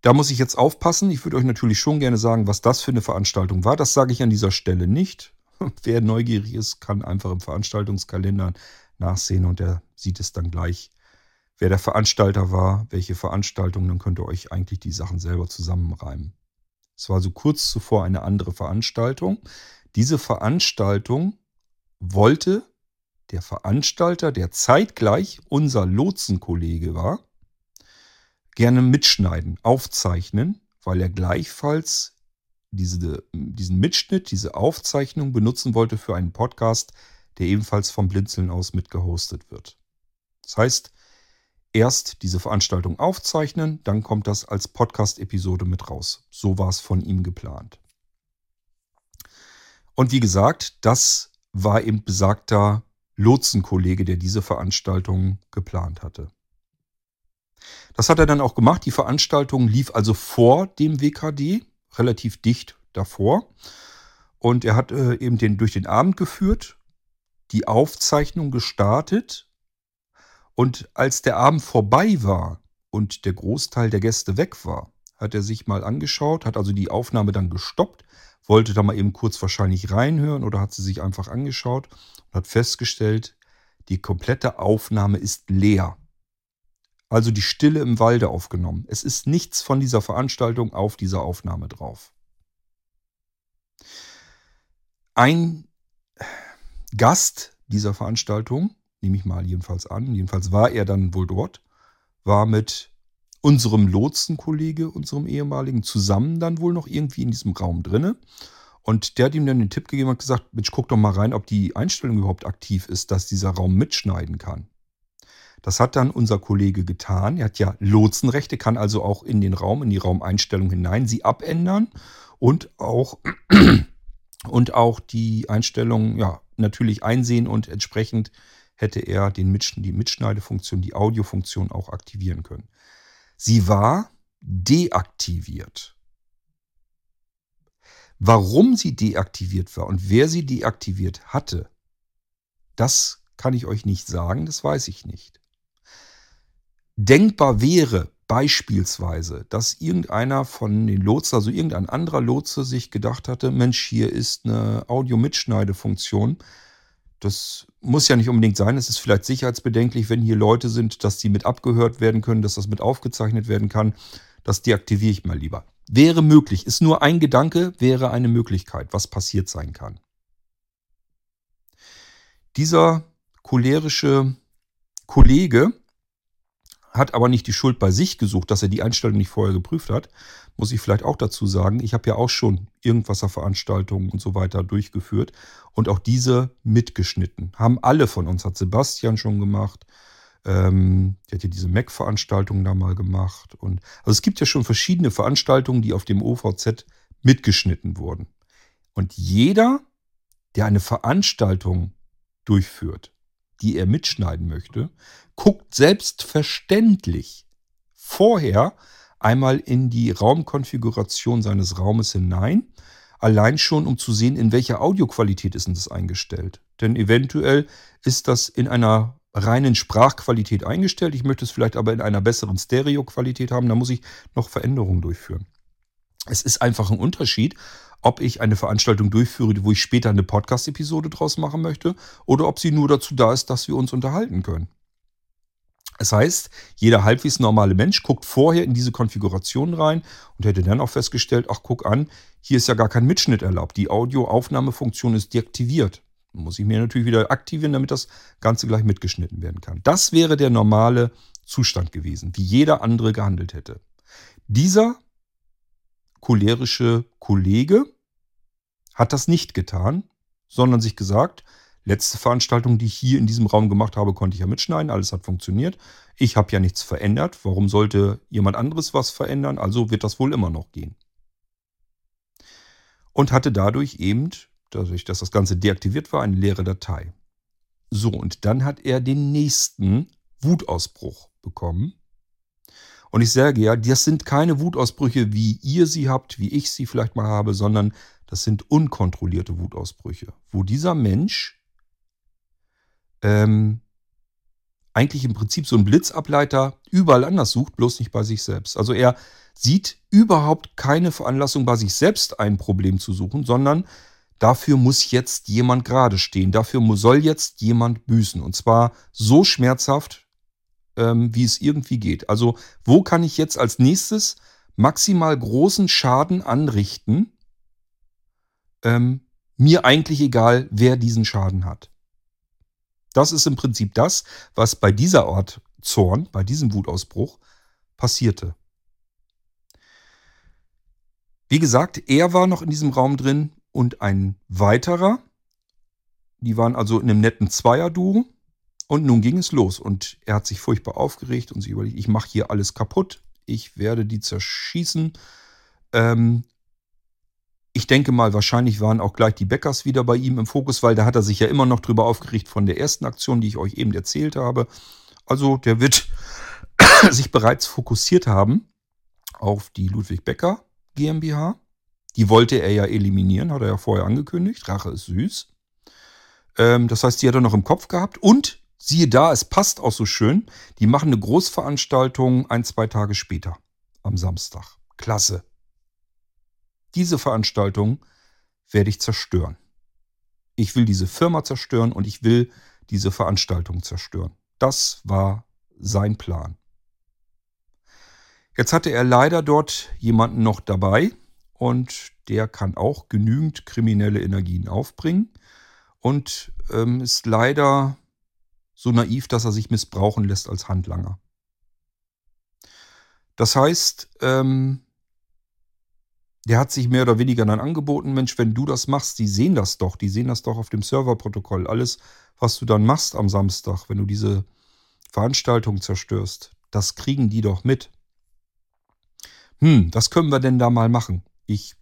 Da muss ich jetzt aufpassen. Ich würde euch natürlich schon gerne sagen, was das für eine Veranstaltung war. Das sage ich an dieser Stelle nicht. Wer neugierig ist, kann einfach im Veranstaltungskalender nachsehen und der sieht es dann gleich, wer der Veranstalter war, welche Veranstaltung. Dann könnt ihr euch eigentlich die Sachen selber zusammenreimen. Es war so kurz zuvor eine andere Veranstaltung. Diese Veranstaltung wollte der Veranstalter, der zeitgleich unser Lotsenkollege war, gerne mitschneiden, aufzeichnen, weil er gleichfalls diese, diesen Mitschnitt, diese Aufzeichnung benutzen wollte für einen Podcast, der ebenfalls vom Blinzeln aus mitgehostet wird. Das heißt, erst diese Veranstaltung aufzeichnen, dann kommt das als Podcast-Episode mit raus. So war es von ihm geplant. Und wie gesagt, das war eben besagter Lotsenkollege, der diese Veranstaltung geplant hatte. Das hat er dann auch gemacht. Die Veranstaltung lief also vor dem WKD, relativ dicht davor. Und er hat äh, eben den, durch den Abend geführt, die Aufzeichnung gestartet. Und als der Abend vorbei war und der Großteil der Gäste weg war, hat er sich mal angeschaut, hat also die Aufnahme dann gestoppt, wollte da mal eben kurz wahrscheinlich reinhören oder hat sie sich einfach angeschaut und hat festgestellt, die komplette Aufnahme ist leer. Also die Stille im Walde aufgenommen. Es ist nichts von dieser Veranstaltung auf dieser Aufnahme drauf. Ein Gast dieser Veranstaltung, nehme ich mal jedenfalls an, jedenfalls war er dann wohl dort, war mit unserem Lotsenkollege, unserem ehemaligen, zusammen dann wohl noch irgendwie in diesem Raum drinne. Und der hat ihm dann den Tipp gegeben und gesagt, Mensch, guck doch mal rein, ob die Einstellung überhaupt aktiv ist, dass dieser Raum mitschneiden kann. Das hat dann unser Kollege getan. Er hat ja Lotsenrechte, kann also auch in den Raum, in die Raumeinstellung hinein sie abändern und auch, und auch die Einstellung ja, natürlich einsehen und entsprechend hätte er den Mitsch die Mitschneidefunktion, die Audiofunktion auch aktivieren können. Sie war deaktiviert. Warum sie deaktiviert war und wer sie deaktiviert hatte, das kann ich euch nicht sagen, das weiß ich nicht. Denkbar wäre beispielsweise, dass irgendeiner von den Lotsen, also irgendein anderer Lotse sich gedacht hatte, Mensch, hier ist eine Audio-Mitschneidefunktion. Das muss ja nicht unbedingt sein. Es ist vielleicht sicherheitsbedenklich, wenn hier Leute sind, dass die mit abgehört werden können, dass das mit aufgezeichnet werden kann. Das deaktiviere ich mal lieber. Wäre möglich. Ist nur ein Gedanke, wäre eine Möglichkeit, was passiert sein kann. Dieser cholerische Kollege hat aber nicht die Schuld bei sich gesucht, dass er die Einstellung nicht vorher geprüft hat. Muss ich vielleicht auch dazu sagen. Ich habe ja auch schon Irgendwasserveranstaltungen und so weiter durchgeführt und auch diese mitgeschnitten. Haben alle von uns, hat Sebastian schon gemacht. Ähm, der hat ja diese Mac-Veranstaltung da mal gemacht. Und, also es gibt ja schon verschiedene Veranstaltungen, die auf dem OVZ mitgeschnitten wurden. Und jeder, der eine Veranstaltung durchführt, die er mitschneiden möchte, guckt selbstverständlich vorher einmal in die Raumkonfiguration seines Raumes hinein, allein schon um zu sehen, in welcher Audioqualität ist denn das eingestellt. Denn eventuell ist das in einer reinen Sprachqualität eingestellt. Ich möchte es vielleicht aber in einer besseren Stereoqualität haben. Da muss ich noch Veränderungen durchführen. Es ist einfach ein Unterschied, ob ich eine Veranstaltung durchführe, wo ich später eine Podcast-Episode draus machen möchte, oder ob sie nur dazu da ist, dass wir uns unterhalten können. Das heißt, jeder halbwegs normale Mensch guckt vorher in diese Konfiguration rein und hätte dann auch festgestellt, ach guck an, hier ist ja gar kein Mitschnitt erlaubt. Die Audioaufnahmefunktion ist deaktiviert. Muss ich mir natürlich wieder aktivieren, damit das Ganze gleich mitgeschnitten werden kann. Das wäre der normale Zustand gewesen, wie jeder andere gehandelt hätte. Dieser cholerische Kollege hat das nicht getan, sondern sich gesagt, Letzte Veranstaltung, die ich hier in diesem Raum gemacht habe, konnte ich ja mitschneiden. Alles hat funktioniert. Ich habe ja nichts verändert. Warum sollte jemand anderes was verändern? Also wird das wohl immer noch gehen. Und hatte dadurch eben, dadurch, dass das Ganze deaktiviert war, eine leere Datei. So, und dann hat er den nächsten Wutausbruch bekommen. Und ich sage ja, das sind keine Wutausbrüche, wie ihr sie habt, wie ich sie vielleicht mal habe, sondern das sind unkontrollierte Wutausbrüche, wo dieser Mensch ähm, eigentlich im Prinzip so ein Blitzableiter überall anders sucht, bloß nicht bei sich selbst. Also er sieht überhaupt keine Veranlassung bei sich selbst ein Problem zu suchen, sondern dafür muss jetzt jemand gerade stehen. Dafür soll jetzt jemand büßen. Und zwar so schmerzhaft, ähm, wie es irgendwie geht. Also wo kann ich jetzt als nächstes maximal großen Schaden anrichten? Ähm, mir eigentlich egal, wer diesen Schaden hat. Das ist im Prinzip das, was bei dieser Art Zorn, bei diesem Wutausbruch passierte. Wie gesagt, er war noch in diesem Raum drin und ein weiterer. Die waren also in einem netten Zweier-Duo. Und nun ging es los und er hat sich furchtbar aufgeregt und sich überlegt, ich mache hier alles kaputt, ich werde die zerschießen. Ähm, ich denke mal, wahrscheinlich waren auch gleich die Bäckers wieder bei ihm im Fokus, weil da hat er sich ja immer noch drüber aufgeregt von der ersten Aktion, die ich euch eben erzählt habe. Also der wird sich bereits fokussiert haben auf die Ludwig Becker GmbH. Die wollte er ja eliminieren, hat er ja vorher angekündigt. Rache ist süß. Ähm, das heißt, die hat er noch im Kopf gehabt. Und siehe da, es passt auch so schön. Die machen eine Großveranstaltung ein, zwei Tage später. Am Samstag. Klasse. Diese Veranstaltung werde ich zerstören. Ich will diese Firma zerstören und ich will diese Veranstaltung zerstören. Das war sein Plan. Jetzt hatte er leider dort jemanden noch dabei und der kann auch genügend kriminelle Energien aufbringen und ähm, ist leider so naiv, dass er sich missbrauchen lässt als Handlanger. Das heißt, ähm, der hat sich mehr oder weniger dann angeboten, Mensch, wenn du das machst, die sehen das doch, die sehen das doch auf dem Serverprotokoll. Alles, was du dann machst am Samstag, wenn du diese Veranstaltung zerstörst, das kriegen die doch mit. Hm, was können wir denn da mal machen? Ich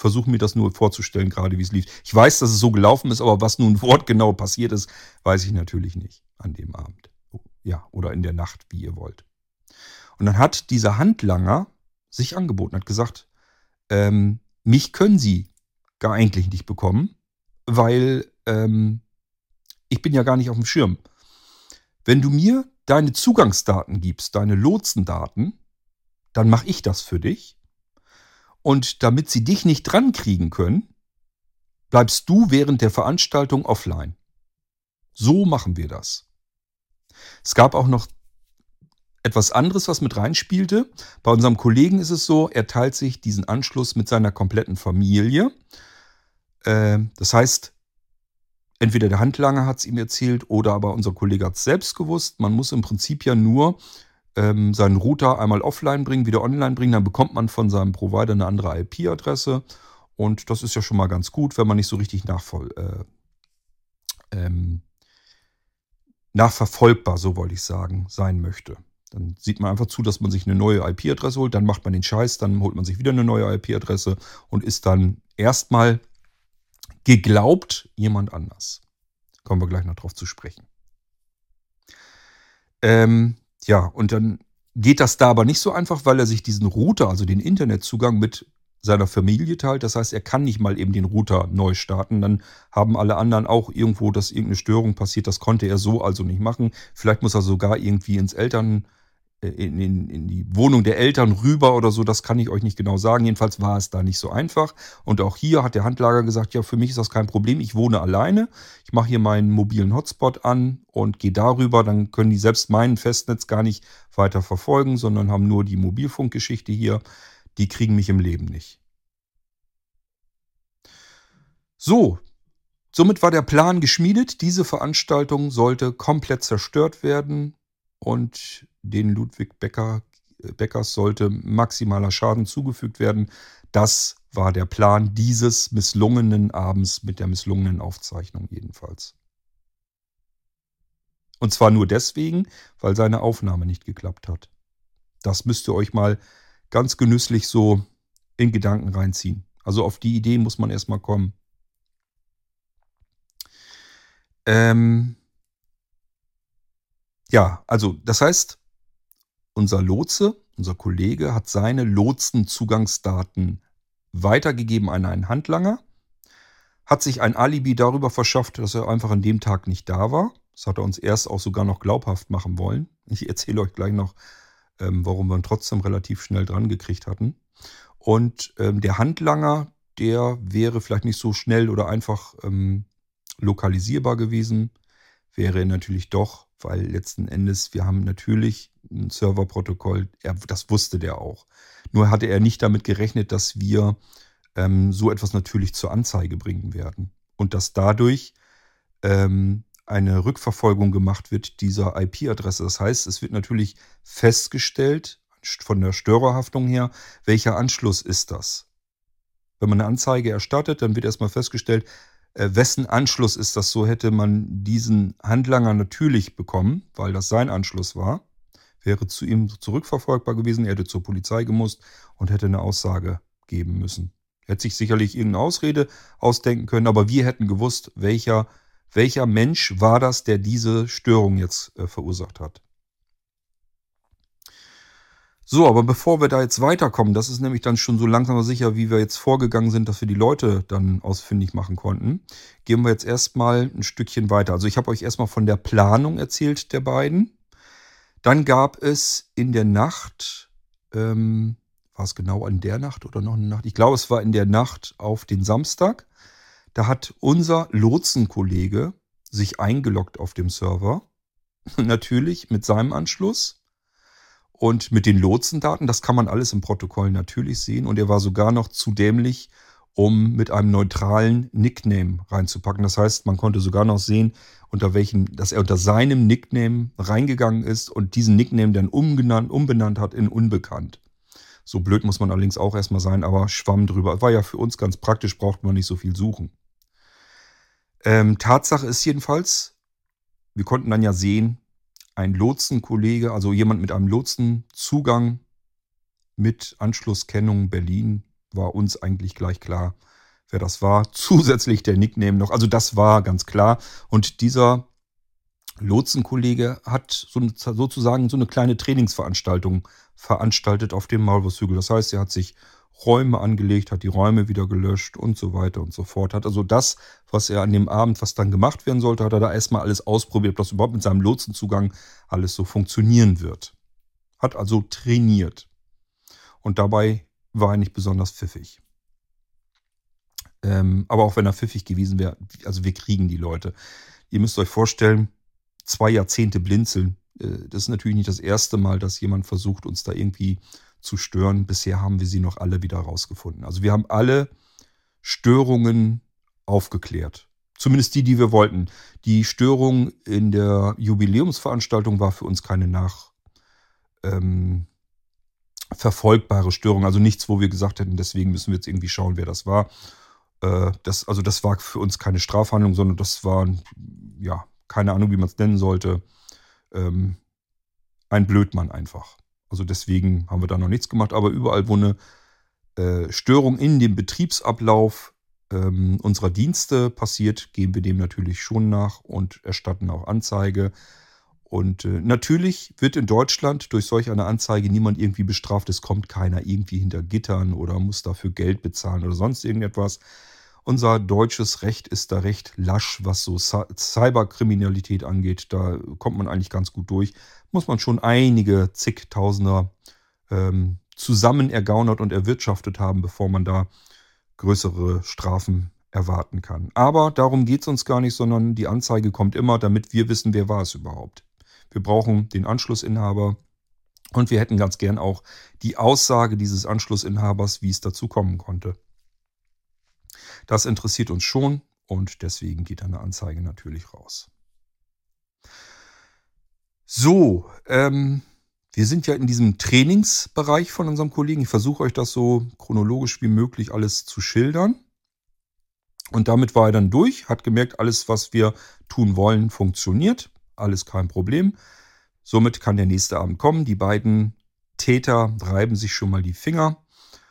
versuche mir das nur vorzustellen, gerade wie es lief. Ich weiß, dass es so gelaufen ist, aber was nun wortgenau passiert ist, weiß ich natürlich nicht an dem Abend. Ja, oder in der Nacht, wie ihr wollt. Und dann hat dieser Handlanger sich angeboten, hat gesagt, ähm, mich können sie gar eigentlich nicht bekommen, weil ähm, ich bin ja gar nicht auf dem Schirm. Wenn du mir deine Zugangsdaten gibst, deine Lotsendaten, dann mache ich das für dich. Und damit sie dich nicht dran kriegen können, bleibst du während der Veranstaltung offline. So machen wir das. Es gab auch noch etwas anderes, was mit reinspielte. Bei unserem Kollegen ist es so, er teilt sich diesen Anschluss mit seiner kompletten Familie. Äh, das heißt, entweder der Handlanger hat es ihm erzählt oder aber unser Kollege hat es selbst gewusst. Man muss im Prinzip ja nur ähm, seinen Router einmal offline bringen, wieder online bringen, dann bekommt man von seinem Provider eine andere IP-Adresse. Und das ist ja schon mal ganz gut, wenn man nicht so richtig nachvoll, äh, ähm, nachverfolgbar, so wollte ich sagen, sein möchte. Dann sieht man einfach zu, dass man sich eine neue IP-Adresse holt, dann macht man den Scheiß, dann holt man sich wieder eine neue IP-Adresse und ist dann erstmal geglaubt jemand anders. Kommen wir gleich noch drauf zu sprechen. Ähm, ja, und dann geht das da aber nicht so einfach, weil er sich diesen Router, also den Internetzugang mit seiner Familie teilt. Das heißt, er kann nicht mal eben den Router neu starten. Dann haben alle anderen auch irgendwo, dass irgendeine Störung passiert. Das konnte er so also nicht machen. Vielleicht muss er sogar irgendwie ins Eltern, in, in, in, die Wohnung der Eltern rüber oder so, das kann ich euch nicht genau sagen. Jedenfalls war es da nicht so einfach. Und auch hier hat der Handlager gesagt, ja, für mich ist das kein Problem, ich wohne alleine. Ich mache hier meinen mobilen Hotspot an und gehe darüber. Dann können die selbst meinen Festnetz gar nicht weiter verfolgen, sondern haben nur die Mobilfunkgeschichte hier. Die kriegen mich im Leben nicht. So, somit war der Plan geschmiedet. Diese Veranstaltung sollte komplett zerstört werden und den Ludwig Becker, äh, Beckers sollte maximaler Schaden zugefügt werden. Das war der Plan dieses misslungenen Abends mit der misslungenen Aufzeichnung jedenfalls. Und zwar nur deswegen, weil seine Aufnahme nicht geklappt hat. Das müsst ihr euch mal ganz genüsslich so in Gedanken reinziehen. Also auf die Idee muss man erstmal kommen. Ähm ja, also das heißt, unser Lotse, unser Kollege hat seine Lotsenzugangsdaten weitergegeben an einen Handlanger, hat sich ein Alibi darüber verschafft, dass er einfach an dem Tag nicht da war. Das hat er uns erst auch sogar noch glaubhaft machen wollen. Ich erzähle euch gleich noch, ähm, warum wir ihn trotzdem relativ schnell dran gekriegt hatten. Und ähm, der Handlanger, der wäre vielleicht nicht so schnell oder einfach ähm, lokalisierbar gewesen. Wäre natürlich doch, weil letzten Endes, wir haben natürlich ein Serverprotokoll, er, das wusste der auch. Nur hatte er nicht damit gerechnet, dass wir ähm, so etwas natürlich zur Anzeige bringen werden. Und dass dadurch ähm, eine Rückverfolgung gemacht wird dieser IP-Adresse. Das heißt, es wird natürlich festgestellt von der Störerhaftung her, welcher Anschluss ist das. Wenn man eine Anzeige erstattet, dann wird erstmal festgestellt, wessen Anschluss ist das. So hätte man diesen Handlanger natürlich bekommen, weil das sein Anschluss war. Wäre zu ihm zurückverfolgbar gewesen, er hätte zur Polizei gemusst und hätte eine Aussage geben müssen. Hätte sich sicherlich irgendeine Ausrede ausdenken können, aber wir hätten gewusst, welcher, welcher Mensch war das, der diese Störung jetzt äh, verursacht hat. So, aber bevor wir da jetzt weiterkommen, das ist nämlich dann schon so langsam sicher, wie wir jetzt vorgegangen sind, dass wir die Leute dann ausfindig machen konnten, gehen wir jetzt erstmal ein Stückchen weiter. Also ich habe euch erstmal von der Planung erzählt der beiden. Dann gab es in der Nacht, ähm, war es genau in der Nacht oder noch eine Nacht? Ich glaube, es war in der Nacht auf den Samstag. Da hat unser Lotsenkollege sich eingeloggt auf dem Server. Natürlich mit seinem Anschluss und mit den Lotsendaten, das kann man alles im Protokoll natürlich sehen. Und er war sogar noch zu dämlich, um mit einem neutralen Nickname reinzupacken. Das heißt, man konnte sogar noch sehen, unter welchem, dass er unter seinem Nickname reingegangen ist und diesen Nickname dann umgenannt, umbenannt hat in unbekannt. So blöd muss man allerdings auch erstmal sein, aber schwamm drüber. War ja für uns ganz praktisch, braucht man nicht so viel suchen. Ähm, Tatsache ist jedenfalls, wir konnten dann ja sehen, ein Lotsenkollege, also jemand mit einem Lotsenzugang mit Anschlusskennung Berlin, war uns eigentlich gleich klar, wer das war. Zusätzlich der Nickname noch. Also das war ganz klar. Und dieser Lotsenkollege hat so, sozusagen so eine kleine Trainingsveranstaltung veranstaltet auf dem Maulwurfshügel. Das heißt, er hat sich Räume angelegt, hat die Räume wieder gelöscht und so weiter und so fort. Hat also das, was er an dem Abend, was dann gemacht werden sollte, hat er da erstmal alles ausprobiert, ob das überhaupt mit seinem Lotsenzugang alles so funktionieren wird. Hat also trainiert. Und dabei war er nicht besonders pfiffig. Ähm, aber auch wenn er pfiffig gewesen wäre, also wir kriegen die Leute. Ihr müsst euch vorstellen, zwei Jahrzehnte blinzeln. Äh, das ist natürlich nicht das erste Mal, dass jemand versucht, uns da irgendwie zu stören. Bisher haben wir sie noch alle wieder rausgefunden. Also wir haben alle Störungen aufgeklärt. Zumindest die, die wir wollten. Die Störung in der Jubiläumsveranstaltung war für uns keine nach ähm, Störung. Also nichts, wo wir gesagt hätten, deswegen müssen wir jetzt irgendwie schauen, wer das war. Äh, das, also das war für uns keine Strafhandlung, sondern das war, ja, keine Ahnung, wie man es nennen sollte. Ähm, ein Blödmann einfach. Also deswegen haben wir da noch nichts gemacht. Aber überall, wo eine äh, Störung in dem Betriebsablauf ähm, unserer Dienste passiert, geben wir dem natürlich schon nach und erstatten auch Anzeige. Und äh, natürlich wird in Deutschland durch solch eine Anzeige niemand irgendwie bestraft. Es kommt keiner irgendwie hinter Gittern oder muss dafür Geld bezahlen oder sonst irgendetwas. Unser deutsches Recht ist da recht lasch, was so Cyberkriminalität angeht. Da kommt man eigentlich ganz gut durch muss man schon einige zigtausender ähm, zusammen ergaunert und erwirtschaftet haben, bevor man da größere Strafen erwarten kann. Aber darum geht es uns gar nicht, sondern die Anzeige kommt immer, damit wir wissen, wer war es überhaupt. Wir brauchen den Anschlussinhaber und wir hätten ganz gern auch die Aussage dieses Anschlussinhabers, wie es dazu kommen konnte. Das interessiert uns schon und deswegen geht eine Anzeige natürlich raus. So, ähm, wir sind ja in diesem Trainingsbereich von unserem Kollegen. Ich versuche euch das so chronologisch wie möglich alles zu schildern. Und damit war er dann durch, hat gemerkt, alles, was wir tun wollen, funktioniert. Alles kein Problem. Somit kann der nächste Abend kommen. Die beiden Täter reiben sich schon mal die Finger,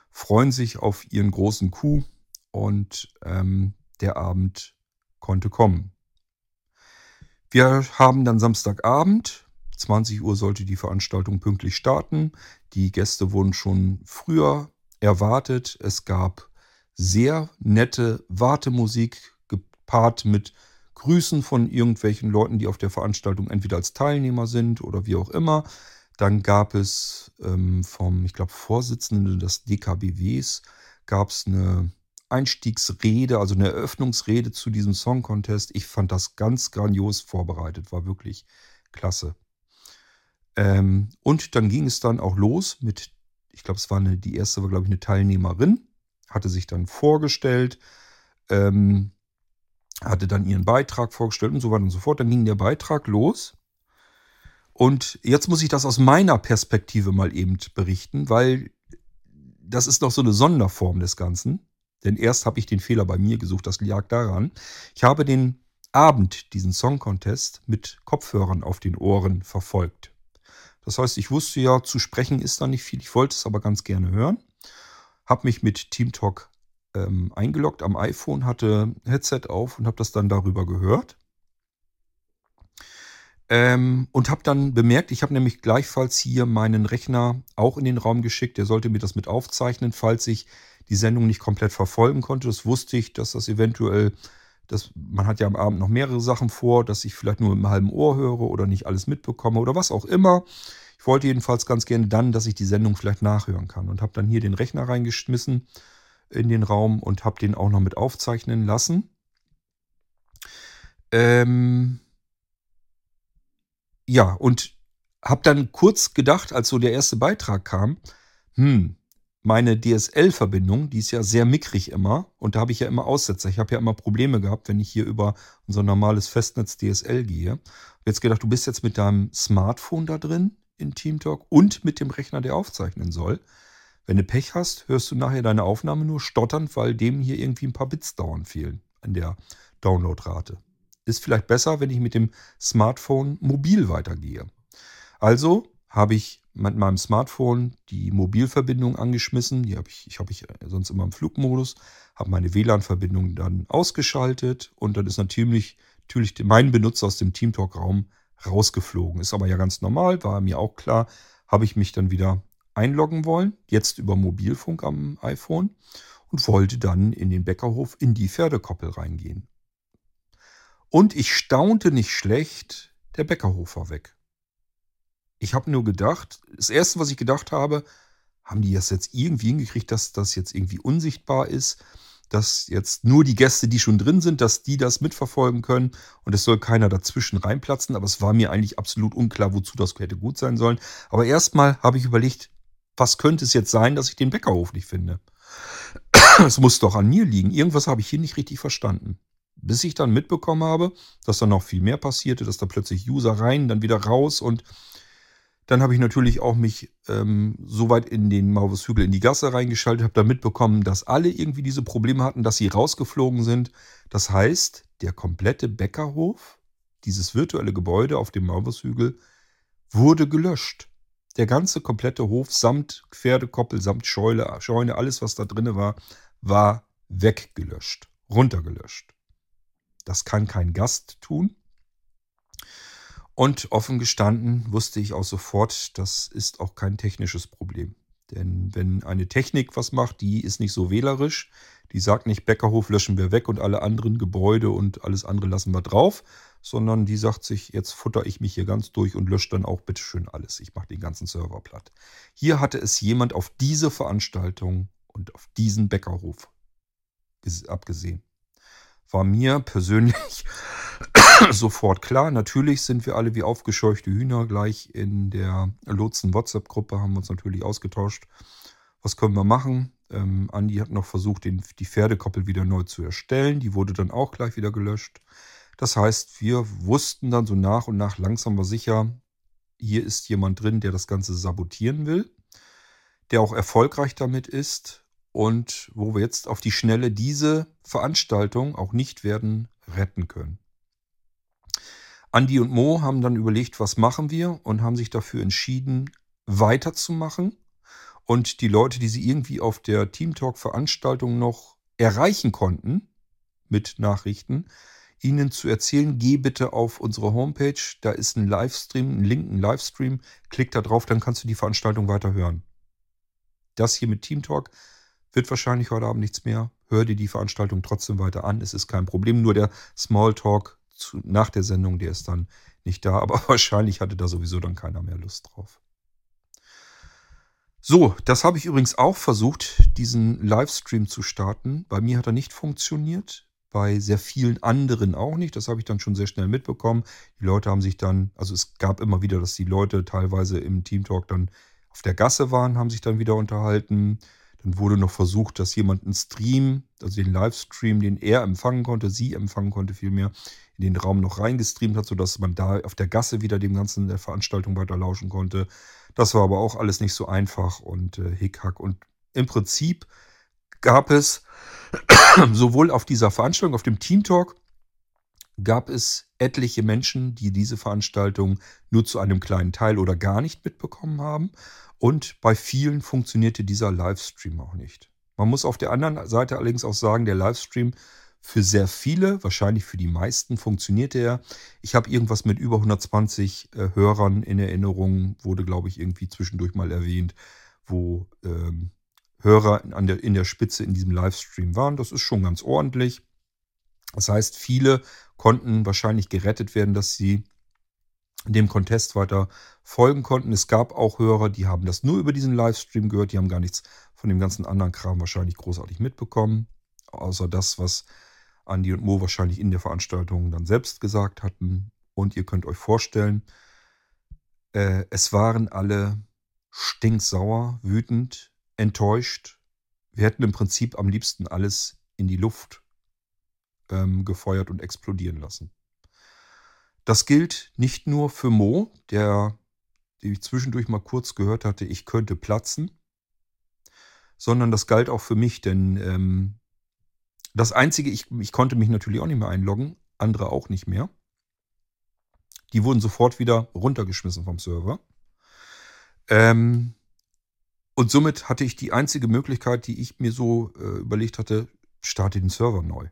freuen sich auf ihren großen Coup und ähm, der Abend konnte kommen. Wir haben dann Samstagabend 20 Uhr sollte die Veranstaltung pünktlich starten. Die Gäste wurden schon früher erwartet. Es gab sehr nette Wartemusik gepaart mit Grüßen von irgendwelchen Leuten, die auf der Veranstaltung entweder als Teilnehmer sind oder wie auch immer. Dann gab es ähm, vom, ich glaube, Vorsitzenden des DKBWs, gab es eine Einstiegsrede, also eine Eröffnungsrede zu diesem Song Contest. Ich fand das ganz grandios vorbereitet, war wirklich klasse. Ähm, und dann ging es dann auch los mit, ich glaube, es war eine, die erste war, glaube ich, eine Teilnehmerin, hatte sich dann vorgestellt, ähm, hatte dann ihren Beitrag vorgestellt und so weiter und so fort. Dann ging der Beitrag los. Und jetzt muss ich das aus meiner Perspektive mal eben berichten, weil das ist noch so eine Sonderform des Ganzen. Denn erst habe ich den Fehler bei mir gesucht, das lag daran. Ich habe den Abend, diesen Song Contest, mit Kopfhörern auf den Ohren verfolgt. Das heißt, ich wusste ja, zu sprechen ist da nicht viel. Ich wollte es aber ganz gerne hören. Habe mich mit TeamTalk ähm, eingeloggt am iPhone, hatte Headset auf und habe das dann darüber gehört. Ähm, und habe dann bemerkt, ich habe nämlich gleichfalls hier meinen Rechner auch in den Raum geschickt. Der sollte mir das mit aufzeichnen, falls ich die Sendung nicht komplett verfolgen konnte. Das wusste ich, dass das eventuell, dass, man hat ja am Abend noch mehrere Sachen vor, dass ich vielleicht nur im halben Ohr höre oder nicht alles mitbekomme oder was auch immer. Ich wollte jedenfalls ganz gerne dann, dass ich die Sendung vielleicht nachhören kann und habe dann hier den Rechner reingeschmissen in den Raum und habe den auch noch mit aufzeichnen lassen. Ähm ja, und habe dann kurz gedacht, als so der erste Beitrag kam, hm, meine DSL-Verbindung, die ist ja sehr mickrig immer und da habe ich ja immer Aussetzer. Ich habe ja immer Probleme gehabt, wenn ich hier über unser normales Festnetz DSL gehe. Hab jetzt gedacht, du bist jetzt mit deinem Smartphone da drin in TeamTalk und mit dem Rechner, der aufzeichnen soll. Wenn du Pech hast, hörst du nachher deine Aufnahme nur stottern, weil dem hier irgendwie ein paar Bits dauern fehlen an der Downloadrate. Ist vielleicht besser, wenn ich mit dem Smartphone mobil weitergehe. Also habe ich mit meinem Smartphone die Mobilverbindung angeschmissen. Die habe ich, ich habe ich sonst immer im Flugmodus, habe meine WLAN-Verbindung dann ausgeschaltet und dann ist natürlich, natürlich mein Benutzer aus dem TeamTalk-Raum rausgeflogen. Ist aber ja ganz normal, war mir auch klar, habe ich mich dann wieder einloggen wollen, jetzt über Mobilfunk am iPhone und wollte dann in den Bäckerhof in die Pferdekoppel reingehen. Und ich staunte nicht schlecht, der Bäckerhof war weg. Ich habe nur gedacht, das Erste, was ich gedacht habe, haben die das jetzt irgendwie hingekriegt, dass das jetzt irgendwie unsichtbar ist, dass jetzt nur die Gäste, die schon drin sind, dass die das mitverfolgen können und es soll keiner dazwischen reinplatzen. Aber es war mir eigentlich absolut unklar, wozu das hätte gut sein sollen. Aber erstmal habe ich überlegt, was könnte es jetzt sein, dass ich den Bäckerhof nicht finde? Es muss doch an mir liegen. Irgendwas habe ich hier nicht richtig verstanden. Bis ich dann mitbekommen habe, dass da noch viel mehr passierte, dass da plötzlich User rein, dann wieder raus und dann habe ich natürlich auch mich ähm, so weit in den Hügel in die Gasse reingeschaltet, habe dann mitbekommen, dass alle irgendwie diese Probleme hatten, dass sie rausgeflogen sind. Das heißt, der komplette Bäckerhof, dieses virtuelle Gebäude auf dem Hügel, wurde gelöscht. Der ganze komplette Hof samt Pferdekoppel, samt Scheune, Scheune alles, was da drin war, war weggelöscht, runtergelöscht. Das kann kein Gast tun. Und offen gestanden wusste ich auch sofort, das ist auch kein technisches Problem. Denn wenn eine Technik was macht, die ist nicht so wählerisch, die sagt nicht, Bäckerhof löschen wir weg und alle anderen Gebäude und alles andere lassen wir drauf, sondern die sagt sich, jetzt futter ich mich hier ganz durch und lösche dann auch bitteschön alles. Ich mache den ganzen Server platt. Hier hatte es jemand auf diese Veranstaltung und auf diesen Bäckerhof abgesehen. War mir persönlich sofort klar. Natürlich sind wir alle wie aufgescheuchte Hühner gleich in der Lotsen-WhatsApp-Gruppe, haben uns natürlich ausgetauscht. Was können wir machen? Ähm, Andi hat noch versucht, den, die Pferdekoppel wieder neu zu erstellen. Die wurde dann auch gleich wieder gelöscht. Das heißt, wir wussten dann so nach und nach langsam war sicher, hier ist jemand drin, der das Ganze sabotieren will, der auch erfolgreich damit ist und wo wir jetzt auf die Schnelle diese Veranstaltung auch nicht werden retten können. Andi und Mo haben dann überlegt, was machen wir und haben sich dafür entschieden, weiterzumachen und die Leute, die sie irgendwie auf der Teamtalk-Veranstaltung noch erreichen konnten mit Nachrichten, ihnen zu erzählen, geh bitte auf unsere Homepage, da ist ein Livestream, ein Link, ein Livestream, klick da drauf, dann kannst du die Veranstaltung weiter hören. Das hier mit Teamtalk wird wahrscheinlich heute Abend nichts mehr. Hör dir die Veranstaltung trotzdem weiter an, es ist kein Problem, nur der Smalltalk zu, nach der Sendung, der ist dann nicht da, aber wahrscheinlich hatte da sowieso dann keiner mehr Lust drauf. So, das habe ich übrigens auch versucht, diesen Livestream zu starten. Bei mir hat er nicht funktioniert, bei sehr vielen anderen auch nicht. Das habe ich dann schon sehr schnell mitbekommen. Die Leute haben sich dann, also es gab immer wieder, dass die Leute teilweise im Teamtalk dann auf der Gasse waren, haben sich dann wieder unterhalten. Dann wurde noch versucht, dass jemand einen Stream, also den Livestream, den er empfangen konnte, sie empfangen konnte vielmehr, in den Raum noch reingestreamt hat, sodass man da auf der Gasse wieder dem ganzen der Veranstaltung weiter lauschen konnte. Das war aber auch alles nicht so einfach und äh, Hickhack. Und im Prinzip gab es sowohl auf dieser Veranstaltung, auf dem Team Talk, gab es etliche Menschen, die diese Veranstaltung nur zu einem kleinen Teil oder gar nicht mitbekommen haben. Und bei vielen funktionierte dieser Livestream auch nicht. Man muss auf der anderen Seite allerdings auch sagen, der Livestream für sehr viele, wahrscheinlich für die meisten, funktionierte er. Ich habe irgendwas mit über 120 äh, Hörern in Erinnerung, wurde, glaube ich, irgendwie zwischendurch mal erwähnt, wo ähm, Hörer an der, in der Spitze in diesem Livestream waren. Das ist schon ganz ordentlich. Das heißt, viele konnten wahrscheinlich gerettet werden, dass sie dem Contest weiter folgen konnten. Es gab auch Hörer, die haben das nur über diesen Livestream gehört, die haben gar nichts von dem ganzen anderen Kram wahrscheinlich großartig mitbekommen, außer das, was Andi und Mo wahrscheinlich in der Veranstaltung dann selbst gesagt hatten. Und ihr könnt euch vorstellen, äh, es waren alle stinksauer, wütend, enttäuscht. Wir hätten im Prinzip am liebsten alles in die Luft ähm, gefeuert und explodieren lassen. Das gilt nicht nur für Mo, der, den ich zwischendurch mal kurz gehört hatte, ich könnte platzen, sondern das galt auch für mich, denn ähm, das Einzige, ich, ich konnte mich natürlich auch nicht mehr einloggen, andere auch nicht mehr. Die wurden sofort wieder runtergeschmissen vom Server. Ähm, und somit hatte ich die einzige Möglichkeit, die ich mir so äh, überlegt hatte, starte den Server neu.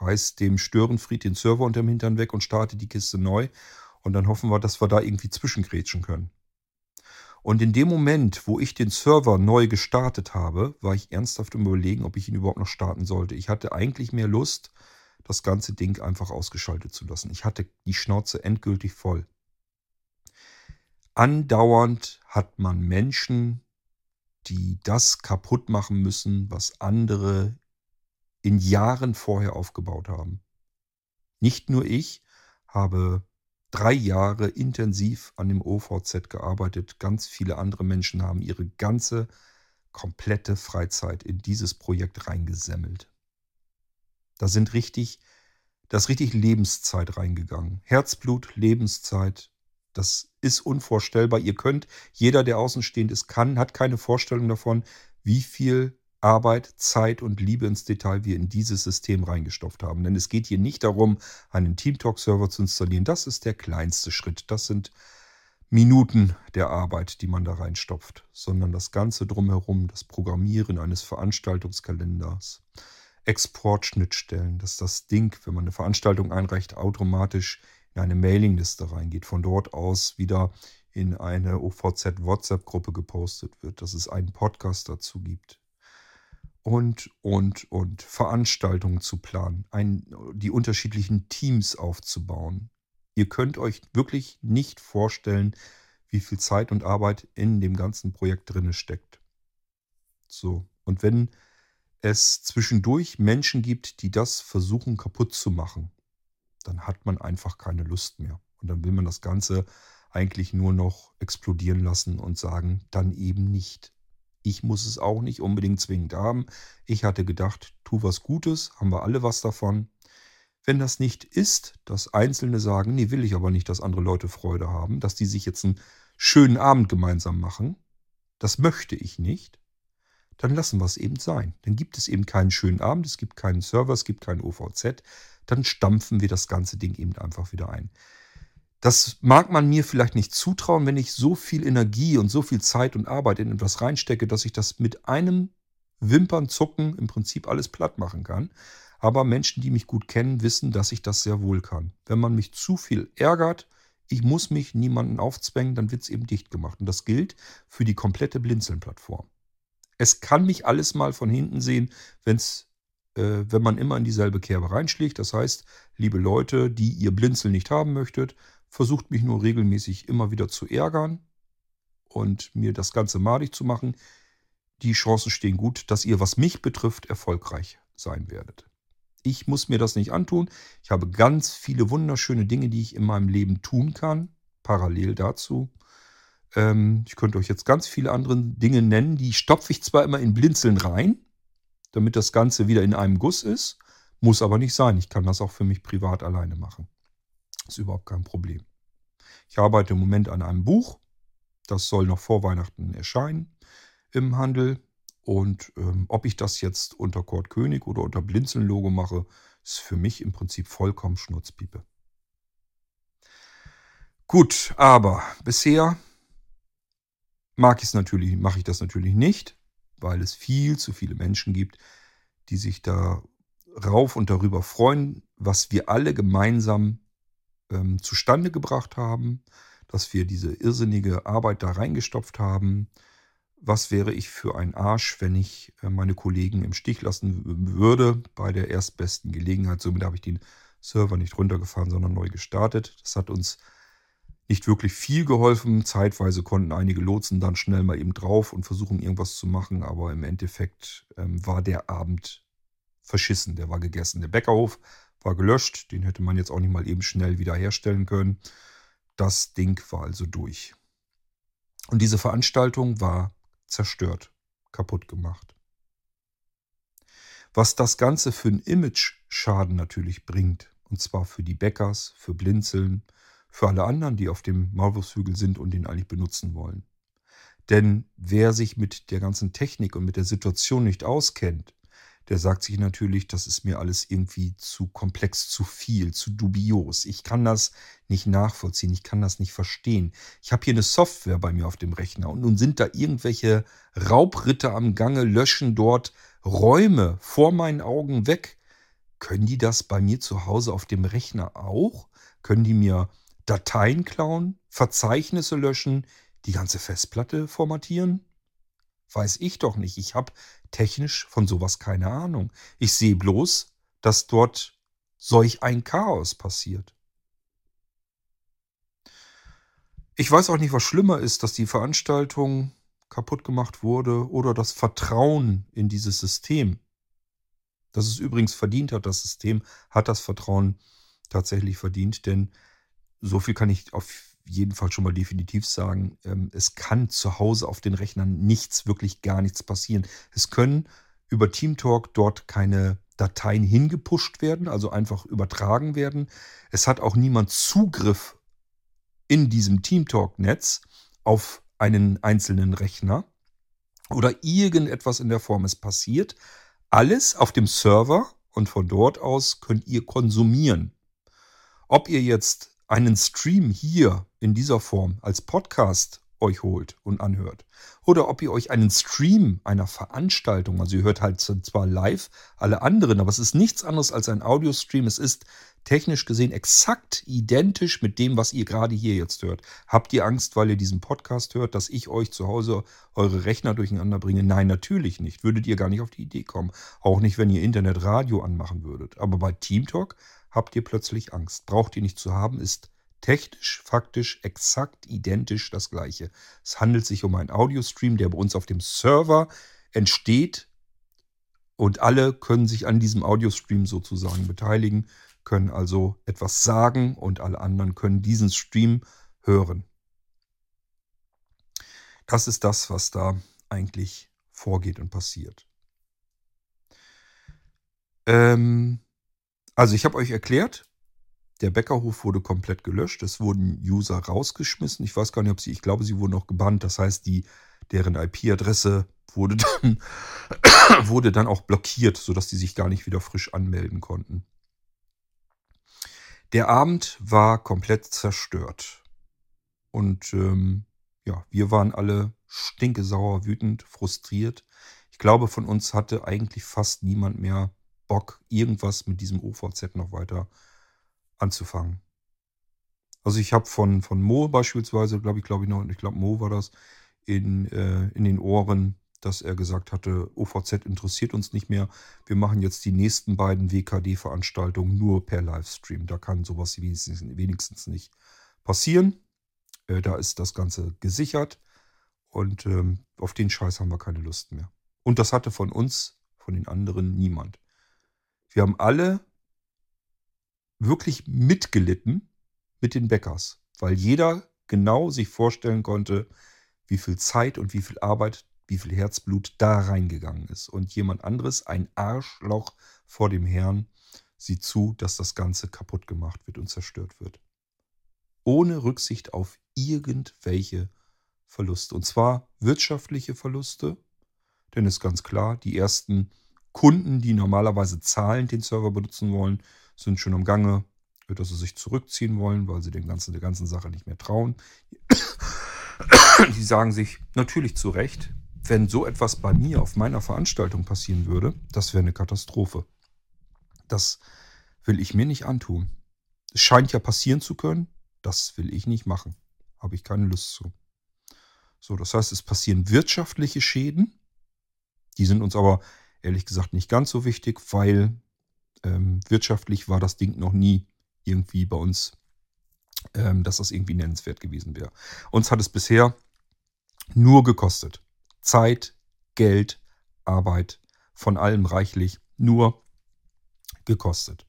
Reiß dem Störenfried den Server unterm Hintern weg und starte die Kiste neu. Und dann hoffen wir, dass wir da irgendwie zwischengrätschen können. Und in dem Moment, wo ich den Server neu gestartet habe, war ich ernsthaft im Überlegen, ob ich ihn überhaupt noch starten sollte. Ich hatte eigentlich mehr Lust, das ganze Ding einfach ausgeschaltet zu lassen. Ich hatte die Schnauze endgültig voll. Andauernd hat man Menschen, die das kaputt machen müssen, was andere in Jahren vorher aufgebaut haben. Nicht nur ich habe drei Jahre intensiv an dem OVZ gearbeitet. Ganz viele andere Menschen haben ihre ganze komplette Freizeit in dieses Projekt reingesemmelt. Da sind richtig, da ist richtig Lebenszeit reingegangen. Herzblut, Lebenszeit, das ist unvorstellbar. Ihr könnt, jeder, der außenstehend ist, kann, hat keine Vorstellung davon, wie viel Arbeit, Zeit und Liebe ins Detail wir in dieses System reingestopft haben. Denn es geht hier nicht darum, einen TeamTalk-Server zu installieren. Das ist der kleinste Schritt. Das sind Minuten der Arbeit, die man da reinstopft, sondern das Ganze drumherum, das Programmieren eines Veranstaltungskalenders, Exportschnittstellen, dass das Ding, wenn man eine Veranstaltung einreicht, automatisch in eine Mailingliste reingeht, von dort aus wieder in eine OVZ-WhatsApp-Gruppe gepostet wird, dass es einen Podcast dazu gibt. Und, und, und Veranstaltungen zu planen, ein, die unterschiedlichen Teams aufzubauen. Ihr könnt euch wirklich nicht vorstellen, wie viel Zeit und Arbeit in dem ganzen Projekt drin steckt. So, und wenn es zwischendurch Menschen gibt, die das versuchen kaputt zu machen, dann hat man einfach keine Lust mehr. Und dann will man das Ganze eigentlich nur noch explodieren lassen und sagen, dann eben nicht. Ich muss es auch nicht unbedingt zwingend haben. Ich hatte gedacht, tu was Gutes, haben wir alle was davon. Wenn das nicht ist, dass Einzelne sagen, nee, will ich aber nicht, dass andere Leute Freude haben, dass die sich jetzt einen schönen Abend gemeinsam machen, das möchte ich nicht, dann lassen wir es eben sein. Dann gibt es eben keinen schönen Abend, es gibt keinen Server, es gibt kein OVZ, dann stampfen wir das ganze Ding eben einfach wieder ein. Das mag man mir vielleicht nicht zutrauen, wenn ich so viel Energie und so viel Zeit und Arbeit in etwas reinstecke, dass ich das mit einem Wimpernzucken im Prinzip alles platt machen kann. Aber Menschen, die mich gut kennen, wissen, dass ich das sehr wohl kann. Wenn man mich zu viel ärgert, ich muss mich niemanden aufzwängen, dann wird es eben dicht gemacht. Und das gilt für die komplette Blinzeln-Plattform. Es kann mich alles mal von hinten sehen, wenn's, äh, wenn man immer in dieselbe Kerbe reinschlägt. Das heißt, liebe Leute, die ihr Blinzeln nicht haben möchtet, versucht mich nur regelmäßig immer wieder zu ärgern und mir das Ganze madig zu machen. Die Chancen stehen gut, dass ihr, was mich betrifft, erfolgreich sein werdet. Ich muss mir das nicht antun. Ich habe ganz viele wunderschöne Dinge, die ich in meinem Leben tun kann, parallel dazu. Ähm, ich könnte euch jetzt ganz viele andere Dinge nennen, die stopfe ich zwar immer in Blinzeln rein, damit das Ganze wieder in einem Guss ist, muss aber nicht sein. Ich kann das auch für mich privat alleine machen. Ist überhaupt kein Problem. Ich arbeite im Moment an einem Buch. Das soll noch vor Weihnachten erscheinen im Handel. Und ähm, ob ich das jetzt unter Kurt König oder unter Blinzeln-Logo mache, ist für mich im Prinzip vollkommen Schnurzpiepe. Gut, aber bisher mag ich es natürlich, mache ich das natürlich nicht, weil es viel zu viele Menschen gibt, die sich da rauf und darüber freuen, was wir alle gemeinsam ähm, zustande gebracht haben, dass wir diese irrsinnige Arbeit da reingestopft haben. Was wäre ich für ein Arsch, wenn ich äh, meine Kollegen im Stich lassen würde bei der erstbesten Gelegenheit. Somit habe ich den Server nicht runtergefahren, sondern neu gestartet. Das hat uns nicht wirklich viel geholfen. Zeitweise konnten einige Lotsen dann schnell mal eben drauf und versuchen irgendwas zu machen, aber im Endeffekt ähm, war der Abend verschissen. Der war gegessen. Der Bäckerhof war gelöscht. Den hätte man jetzt auch nicht mal eben schnell wieder herstellen können. Das Ding war also durch. Und diese Veranstaltung war zerstört, kaputt gemacht. Was das Ganze für einen Image-Schaden natürlich bringt, und zwar für die Bäckers, für Blinzeln, für alle anderen, die auf dem Maulwurfshügel sind und den eigentlich benutzen wollen. Denn wer sich mit der ganzen Technik und mit der Situation nicht auskennt, der sagt sich natürlich, das ist mir alles irgendwie zu komplex, zu viel, zu dubios. Ich kann das nicht nachvollziehen, ich kann das nicht verstehen. Ich habe hier eine Software bei mir auf dem Rechner und nun sind da irgendwelche Raubritter am Gange, löschen dort Räume vor meinen Augen weg. Können die das bei mir zu Hause auf dem Rechner auch? Können die mir Dateien klauen, Verzeichnisse löschen, die ganze Festplatte formatieren? Weiß ich doch nicht. Ich habe technisch von sowas keine Ahnung. Ich sehe bloß, dass dort solch ein Chaos passiert. Ich weiß auch nicht, was schlimmer ist, dass die Veranstaltung kaputt gemacht wurde oder das Vertrauen in dieses System. Dass es übrigens verdient hat, das System hat das Vertrauen tatsächlich verdient, denn so viel kann ich auf jeden Fall schon mal definitiv sagen. Ähm, es kann zu Hause auf den Rechnern nichts, wirklich gar nichts passieren. Es können über TeamTalk dort keine Dateien hingepusht werden, also einfach übertragen werden. Es hat auch niemand Zugriff in diesem TeamTalk-Netz auf einen einzelnen Rechner oder irgendetwas in der Form ist passiert. Alles auf dem Server und von dort aus könnt ihr konsumieren. Ob ihr jetzt einen Stream hier in dieser Form als Podcast euch holt und anhört. Oder ob ihr euch einen Stream einer Veranstaltung, also ihr hört halt zwar live alle anderen, aber es ist nichts anderes als ein Audiostream. Es ist technisch gesehen exakt identisch mit dem, was ihr gerade hier jetzt hört. Habt ihr Angst, weil ihr diesen Podcast hört, dass ich euch zu Hause eure Rechner durcheinander bringe? Nein, natürlich nicht. Würdet ihr gar nicht auf die Idee kommen. Auch nicht, wenn ihr Internetradio anmachen würdet. Aber bei TeamTalk habt ihr plötzlich Angst. Braucht ihr nicht zu haben, ist technisch, faktisch exakt identisch das gleiche. Es handelt sich um einen Audiostream, der bei uns auf dem Server entsteht und alle können sich an diesem Audiostream sozusagen beteiligen, können also etwas sagen und alle anderen können diesen Stream hören. Das ist das, was da eigentlich vorgeht und passiert. Ähm, also ich habe euch erklärt, der Bäckerhof wurde komplett gelöscht. Es wurden User rausgeschmissen. Ich weiß gar nicht, ob sie, ich glaube, sie wurden auch gebannt. Das heißt, die, deren IP-Adresse wurde dann, wurde dann auch blockiert, sodass die sich gar nicht wieder frisch anmelden konnten. Der Abend war komplett zerstört. Und ähm, ja, wir waren alle stinkesauer, wütend, frustriert. Ich glaube, von uns hatte eigentlich fast niemand mehr Bock, irgendwas mit diesem OVZ noch weiter anzufangen. Also ich habe von, von Mo beispielsweise, glaube ich, glaube ich noch, ich glaube Mo war das, in, äh, in den Ohren, dass er gesagt hatte, OVZ interessiert uns nicht mehr. Wir machen jetzt die nächsten beiden WKD-Veranstaltungen nur per Livestream. Da kann sowas wenigstens, wenigstens nicht passieren. Äh, da ist das Ganze gesichert und ähm, auf den Scheiß haben wir keine Lust mehr. Und das hatte von uns, von den anderen niemand. Wir haben alle wirklich mitgelitten mit den Bäckers, weil jeder genau sich vorstellen konnte, wie viel Zeit und wie viel Arbeit, wie viel Herzblut da reingegangen ist. Und jemand anderes, ein Arschloch vor dem Herrn, sieht zu, dass das Ganze kaputt gemacht wird und zerstört wird. Ohne Rücksicht auf irgendwelche Verluste. Und zwar wirtschaftliche Verluste, denn es ist ganz klar, die ersten Kunden, die normalerweise zahlend den Server benutzen wollen, sind schon am Gange, dass sie sich zurückziehen wollen, weil sie dem ganzen, der ganzen Sache nicht mehr trauen. Die sagen sich natürlich zu Recht, wenn so etwas bei mir auf meiner Veranstaltung passieren würde, das wäre eine Katastrophe. Das will ich mir nicht antun. Es scheint ja passieren zu können, das will ich nicht machen. Habe ich keine Lust zu. So, das heißt, es passieren wirtschaftliche Schäden. Die sind uns aber ehrlich gesagt nicht ganz so wichtig, weil ähm, wirtschaftlich war das Ding noch nie irgendwie bei uns, ähm, dass das irgendwie nennenswert gewesen wäre. Uns hat es bisher nur gekostet. Zeit, Geld, Arbeit, von allem reichlich, nur gekostet.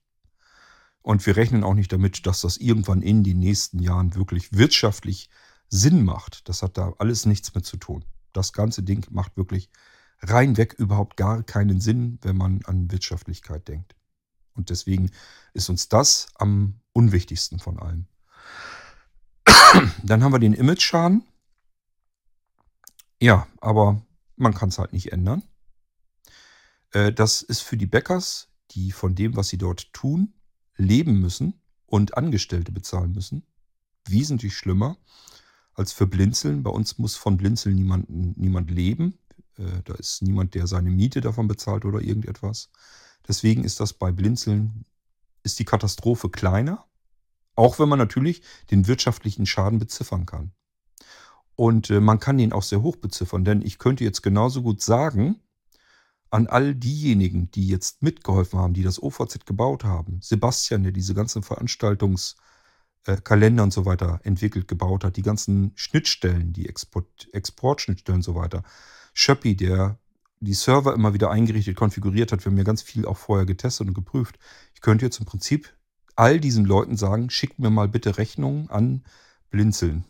Und wir rechnen auch nicht damit, dass das irgendwann in den nächsten Jahren wirklich wirtschaftlich Sinn macht. Das hat da alles nichts mit zu tun. Das ganze Ding macht wirklich reinweg überhaupt gar keinen Sinn, wenn man an Wirtschaftlichkeit denkt. Und deswegen ist uns das am unwichtigsten von allem. Dann haben wir den Image-Schaden. Ja, aber man kann es halt nicht ändern. Äh, das ist für die Bäckers, die von dem, was sie dort tun, leben müssen und Angestellte bezahlen müssen, wesentlich schlimmer als für Blinzeln. Bei uns muss von Blinzeln niemand, niemand leben. Äh, da ist niemand, der seine Miete davon bezahlt oder irgendetwas. Deswegen ist das bei Blinzeln, ist die Katastrophe kleiner, auch wenn man natürlich den wirtschaftlichen Schaden beziffern kann. Und äh, man kann ihn auch sehr hoch beziffern, denn ich könnte jetzt genauso gut sagen, an all diejenigen, die jetzt mitgeholfen haben, die das OVZ gebaut haben, Sebastian, der diese ganzen Veranstaltungskalender äh, und so weiter entwickelt, gebaut hat, die ganzen Schnittstellen, die Export, Exportschnittstellen und so weiter, Schöppi, der die Server immer wieder eingerichtet, konfiguriert hat. Wir haben ja ganz viel auch vorher getestet und geprüft. Ich könnte jetzt im Prinzip all diesen Leuten sagen, schickt mir mal bitte Rechnungen an Blinzeln.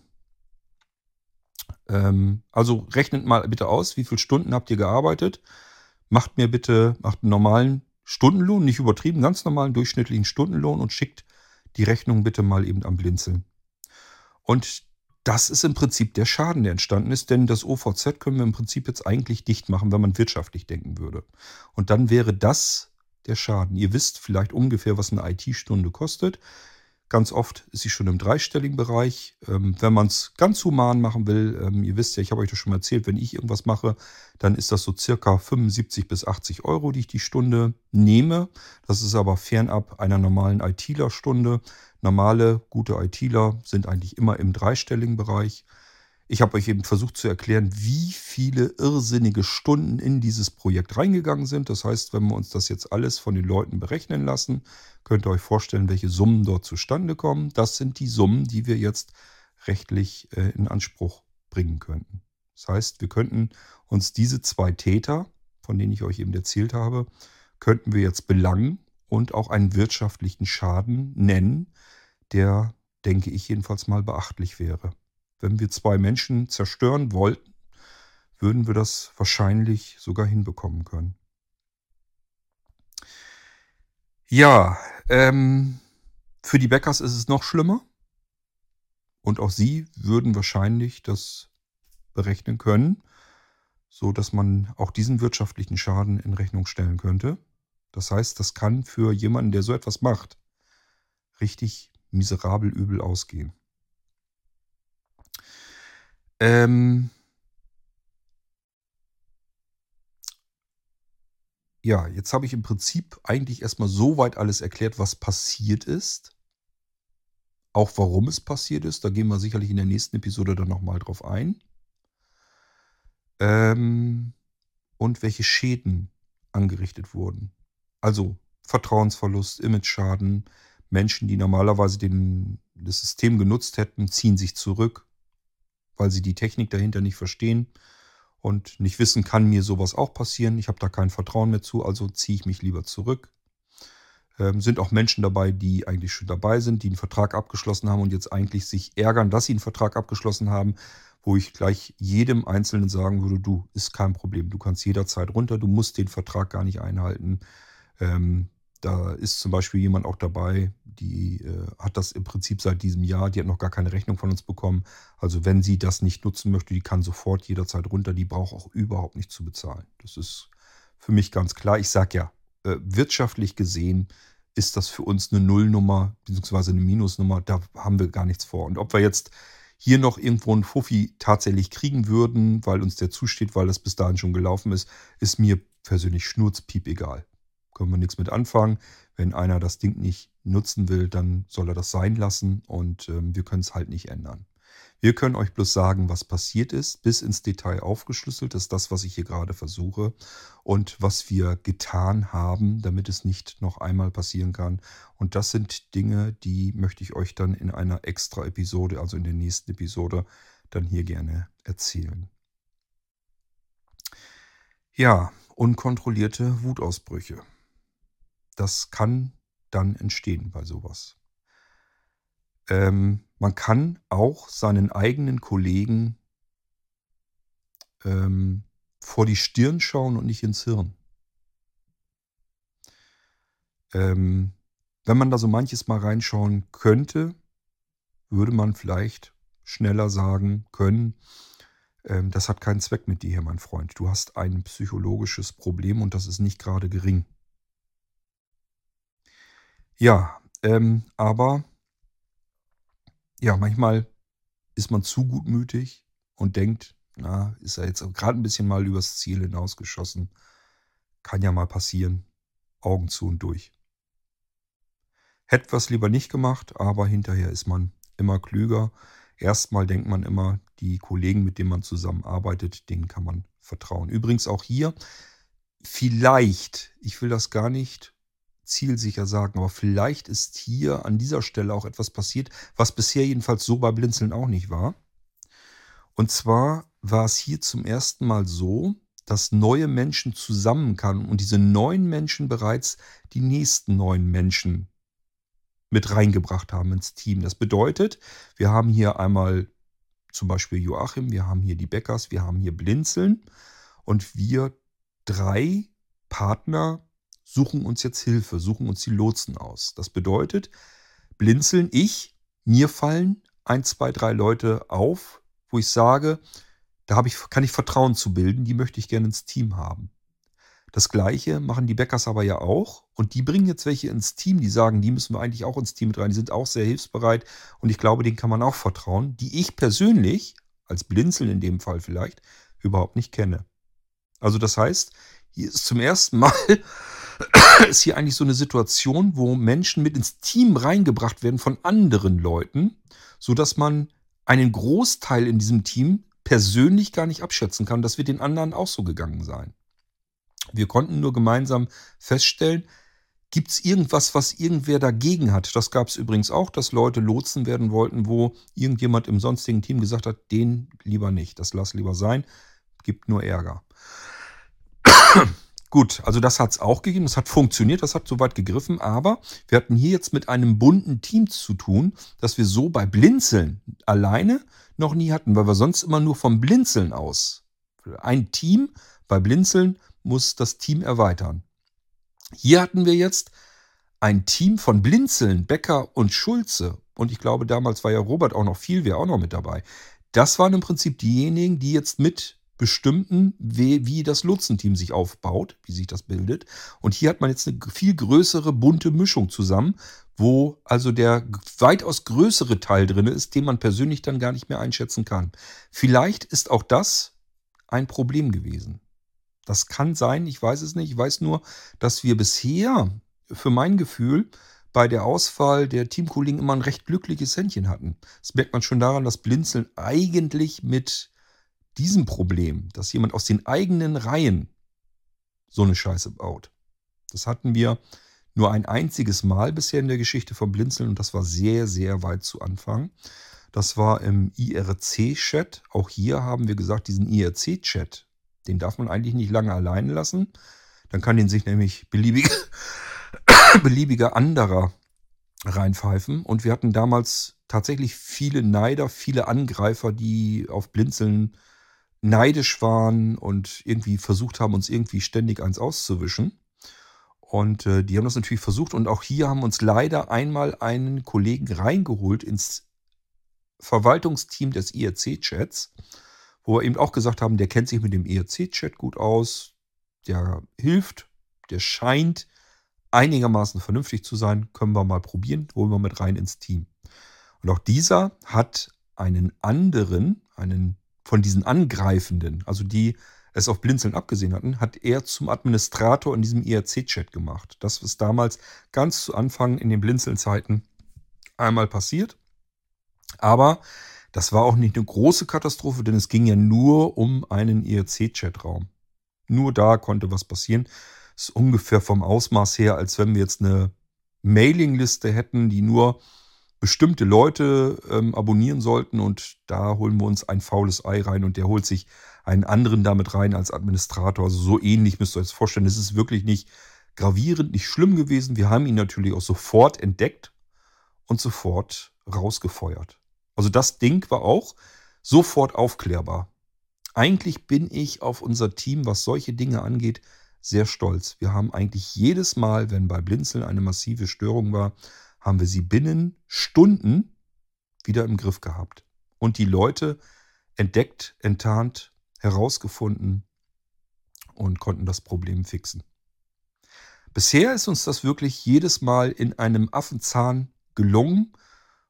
Ähm, also rechnet mal bitte aus, wie viele Stunden habt ihr gearbeitet. Macht mir bitte, macht einen normalen Stundenlohn, nicht übertrieben, ganz normalen durchschnittlichen Stundenlohn und schickt die Rechnung bitte mal eben am Blinzeln. Und das ist im Prinzip der Schaden, der entstanden ist, denn das OVZ können wir im Prinzip jetzt eigentlich dicht machen, wenn man wirtschaftlich denken würde. Und dann wäre das der Schaden. Ihr wisst vielleicht ungefähr, was eine IT-Stunde kostet. Ganz oft ist sie schon im dreistelligen Bereich. Ähm, wenn man es ganz human machen will, ähm, ihr wisst ja, ich habe euch das schon mal erzählt, wenn ich irgendwas mache, dann ist das so circa 75 bis 80 Euro, die ich die Stunde nehme. Das ist aber fernab einer normalen ITler-Stunde. Normale, gute ITler sind eigentlich immer im dreistelligen Bereich. Ich habe euch eben versucht zu erklären, wie viele irrsinnige Stunden in dieses Projekt reingegangen sind. Das heißt, wenn wir uns das jetzt alles von den Leuten berechnen lassen, könnt ihr euch vorstellen, welche Summen dort zustande kommen. Das sind die Summen, die wir jetzt rechtlich äh, in Anspruch bringen könnten. Das heißt, wir könnten uns diese zwei Täter, von denen ich euch eben erzählt habe, könnten wir jetzt belangen und auch einen wirtschaftlichen Schaden nennen, der, denke ich, jedenfalls mal beachtlich wäre. Wenn wir zwei Menschen zerstören wollten, würden wir das wahrscheinlich sogar hinbekommen können. Ja, ähm, für die Bäckers ist es noch schlimmer. Und auch sie würden wahrscheinlich das berechnen können, so dass man auch diesen wirtschaftlichen Schaden in Rechnung stellen könnte. Das heißt, das kann für jemanden, der so etwas macht, richtig miserabel übel ausgehen. Ähm ja, jetzt habe ich im Prinzip eigentlich erstmal so weit alles erklärt, was passiert ist. Auch warum es passiert ist. Da gehen wir sicherlich in der nächsten Episode dann nochmal drauf ein. Ähm und welche Schäden angerichtet wurden. Also Vertrauensverlust, Image-Schaden, Menschen, die normalerweise den, das System genutzt hätten, ziehen sich zurück, weil sie die Technik dahinter nicht verstehen und nicht wissen, kann mir sowas auch passieren. Ich habe da kein Vertrauen mehr zu, also ziehe ich mich lieber zurück. Ähm, sind auch Menschen dabei, die eigentlich schon dabei sind, die einen Vertrag abgeschlossen haben und jetzt eigentlich sich ärgern, dass sie einen Vertrag abgeschlossen haben, wo ich gleich jedem Einzelnen sagen würde, du, ist kein Problem, du kannst jederzeit runter, du musst den Vertrag gar nicht einhalten. Ähm, da ist zum Beispiel jemand auch dabei, die äh, hat das im Prinzip seit diesem Jahr, die hat noch gar keine Rechnung von uns bekommen. Also wenn sie das nicht nutzen möchte, die kann sofort jederzeit runter, die braucht auch überhaupt nicht zu bezahlen. Das ist für mich ganz klar. Ich sage ja, äh, wirtschaftlich gesehen ist das für uns eine Nullnummer bzw. eine Minusnummer. Da haben wir gar nichts vor. Und ob wir jetzt hier noch irgendwo einen Fuffi tatsächlich kriegen würden, weil uns der zusteht, weil das bis dahin schon gelaufen ist, ist mir persönlich schnurzpiep egal können wir nichts mit anfangen. Wenn einer das Ding nicht nutzen will, dann soll er das sein lassen und ähm, wir können es halt nicht ändern. Wir können euch bloß sagen, was passiert ist, bis ins Detail aufgeschlüsselt. Das ist das, was ich hier gerade versuche und was wir getan haben, damit es nicht noch einmal passieren kann. Und das sind Dinge, die möchte ich euch dann in einer extra Episode, also in der nächsten Episode, dann hier gerne erzählen. Ja, unkontrollierte Wutausbrüche das kann dann entstehen bei sowas. Ähm, man kann auch seinen eigenen Kollegen ähm, vor die Stirn schauen und nicht ins Hirn. Ähm, wenn man da so manches mal reinschauen könnte, würde man vielleicht schneller sagen können, ähm, das hat keinen Zweck mit dir mein Freund. Du hast ein psychologisches Problem und das ist nicht gerade gering. Ja, ähm, aber ja, manchmal ist man zu gutmütig und denkt, na, ist er jetzt gerade ein bisschen mal übers Ziel hinausgeschossen. Kann ja mal passieren. Augen zu und durch. Hätte was lieber nicht gemacht, aber hinterher ist man immer klüger. Erstmal denkt man immer, die Kollegen, mit denen man zusammenarbeitet, denen kann man vertrauen. Übrigens auch hier, vielleicht, ich will das gar nicht zielsicher sagen. Aber vielleicht ist hier an dieser Stelle auch etwas passiert, was bisher jedenfalls so bei Blinzeln auch nicht war. Und zwar war es hier zum ersten Mal so, dass neue Menschen zusammenkamen und diese neuen Menschen bereits die nächsten neuen Menschen mit reingebracht haben ins Team. Das bedeutet, wir haben hier einmal zum Beispiel Joachim, wir haben hier die Beckers, wir haben hier Blinzeln und wir drei Partner suchen uns jetzt Hilfe, suchen uns die Lotsen aus. Das bedeutet, blinzeln ich, mir fallen ein, zwei, drei Leute auf, wo ich sage, da ich, kann ich Vertrauen zu bilden, die möchte ich gerne ins Team haben. Das gleiche machen die Bäckers aber ja auch. Und die bringen jetzt welche ins Team, die sagen, die müssen wir eigentlich auch ins Team mit rein. Die sind auch sehr hilfsbereit und ich glaube, denen kann man auch vertrauen, die ich persönlich, als Blinzeln in dem Fall vielleicht, überhaupt nicht kenne. Also das heißt, hier ist zum ersten Mal ist hier eigentlich so eine Situation, wo Menschen mit ins Team reingebracht werden von anderen Leuten, sodass man einen Großteil in diesem Team persönlich gar nicht abschätzen kann. Das wird den anderen auch so gegangen sein. Wir konnten nur gemeinsam feststellen, gibt es irgendwas, was irgendwer dagegen hat. Das gab es übrigens auch, dass Leute Lotsen werden wollten, wo irgendjemand im sonstigen Team gesagt hat, den lieber nicht, das lass lieber sein, gibt nur Ärger. Gut, also das hat es auch gegeben, das hat funktioniert, das hat soweit gegriffen, aber wir hatten hier jetzt mit einem bunten Team zu tun, das wir so bei Blinzeln alleine noch nie hatten, weil wir sonst immer nur vom Blinzeln aus. Ein Team bei Blinzeln muss das Team erweitern. Hier hatten wir jetzt ein Team von Blinzeln, Becker und Schulze. Und ich glaube, damals war ja Robert auch noch viel, wäre auch noch mit dabei. Das waren im Prinzip diejenigen, die jetzt mit bestimmten, wie, wie das Lotsenteam sich aufbaut, wie sich das bildet. Und hier hat man jetzt eine viel größere bunte Mischung zusammen, wo also der weitaus größere Teil drin ist, den man persönlich dann gar nicht mehr einschätzen kann. Vielleicht ist auch das ein Problem gewesen. Das kann sein, ich weiß es nicht. Ich weiß nur, dass wir bisher, für mein Gefühl, bei der Auswahl der Teamkollegen immer ein recht glückliches Händchen hatten. Das merkt man schon daran, dass Blinzeln eigentlich mit diesem Problem, dass jemand aus den eigenen Reihen so eine Scheiße baut, das hatten wir nur ein einziges Mal bisher in der Geschichte von Blinzeln und das war sehr, sehr weit zu Anfang. Das war im IRC-Chat. Auch hier haben wir gesagt, diesen IRC-Chat, den darf man eigentlich nicht lange allein lassen. Dann kann den sich nämlich beliebige beliebiger anderer reinpfeifen. Und wir hatten damals tatsächlich viele Neider, viele Angreifer, die auf Blinzeln neidisch waren und irgendwie versucht haben, uns irgendwie ständig eins auszuwischen. Und äh, die haben das natürlich versucht. Und auch hier haben uns leider einmal einen Kollegen reingeholt ins Verwaltungsteam des IRC-Chats, wo wir eben auch gesagt haben, der kennt sich mit dem IRC-Chat gut aus, der hilft, der scheint einigermaßen vernünftig zu sein, können wir mal probieren, holen wir mit rein ins Team. Und auch dieser hat einen anderen, einen von diesen Angreifenden, also die es auf Blinzeln abgesehen hatten, hat er zum Administrator in diesem IRC-Chat gemacht. Das ist damals ganz zu Anfang in den Blinzeln-Zeiten einmal passiert. Aber das war auch nicht eine große Katastrophe, denn es ging ja nur um einen IRC-Chatraum. Nur da konnte was passieren. Das ist ungefähr vom Ausmaß her, als wenn wir jetzt eine Mailingliste hätten, die nur bestimmte Leute ähm, abonnieren sollten und da holen wir uns ein faules Ei rein und der holt sich einen anderen damit rein als Administrator. Also so ähnlich müsst ihr euch das vorstellen. Es ist wirklich nicht gravierend, nicht schlimm gewesen. Wir haben ihn natürlich auch sofort entdeckt und sofort rausgefeuert. Also das Ding war auch sofort aufklärbar. Eigentlich bin ich auf unser Team, was solche Dinge angeht, sehr stolz. Wir haben eigentlich jedes Mal, wenn bei Blinzeln eine massive Störung war, haben wir sie binnen Stunden wieder im Griff gehabt. Und die Leute entdeckt, enttarnt, herausgefunden und konnten das Problem fixen. Bisher ist uns das wirklich jedes Mal in einem Affenzahn gelungen,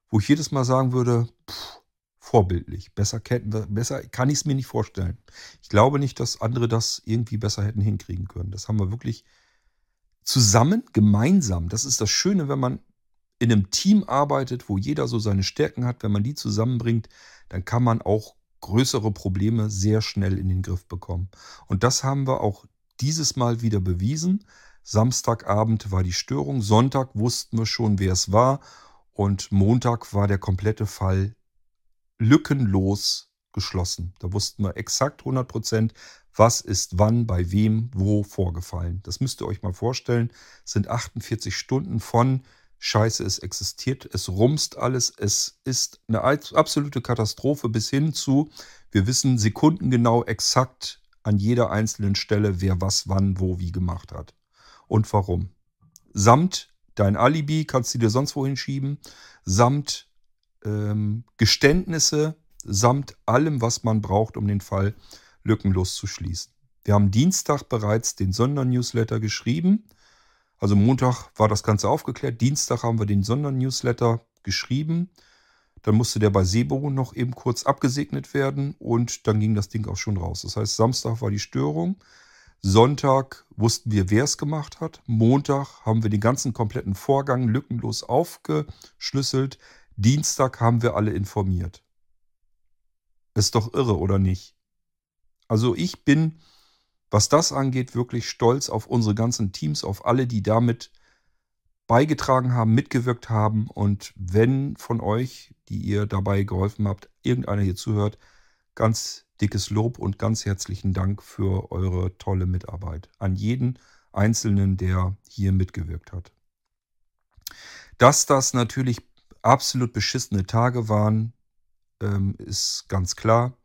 wo ich jedes Mal sagen würde, pff, vorbildlich. Besser, besser kann ich es mir nicht vorstellen. Ich glaube nicht, dass andere das irgendwie besser hätten hinkriegen können. Das haben wir wirklich zusammen, gemeinsam. Das ist das Schöne, wenn man in einem Team arbeitet, wo jeder so seine Stärken hat. Wenn man die zusammenbringt, dann kann man auch größere Probleme sehr schnell in den Griff bekommen. Und das haben wir auch dieses Mal wieder bewiesen. Samstagabend war die Störung, Sonntag wussten wir schon, wer es war und Montag war der komplette Fall lückenlos geschlossen. Da wussten wir exakt 100 Prozent, was ist wann, bei wem, wo vorgefallen. Das müsst ihr euch mal vorstellen. Es sind 48 Stunden von Scheiße, es existiert, es rumst alles, es ist eine absolute Katastrophe bis hin zu, wir wissen sekundengenau exakt an jeder einzelnen Stelle, wer was, wann, wo, wie gemacht hat und warum. Samt Dein Alibi kannst du dir sonst wohin schieben, samt ähm, Geständnisse, samt allem, was man braucht, um den Fall lückenlos zu schließen. Wir haben Dienstag bereits den Sondernewsletter geschrieben. Also Montag war das Ganze aufgeklärt. Dienstag haben wir den Sondernewsletter geschrieben. Dann musste der bei Sebo noch eben kurz abgesegnet werden und dann ging das Ding auch schon raus. Das heißt, Samstag war die Störung. Sonntag wussten wir, wer es gemacht hat. Montag haben wir den ganzen kompletten Vorgang lückenlos aufgeschlüsselt. Dienstag haben wir alle informiert. Ist doch irre, oder nicht? Also ich bin, was das angeht, wirklich stolz auf unsere ganzen Teams, auf alle, die damit beigetragen haben, mitgewirkt haben. Und wenn von euch, die ihr dabei geholfen habt, irgendeiner hier zuhört, ganz dickes Lob und ganz herzlichen Dank für eure tolle Mitarbeit. An jeden Einzelnen, der hier mitgewirkt hat. Dass das natürlich absolut beschissene Tage waren, ähm, ist ganz klar.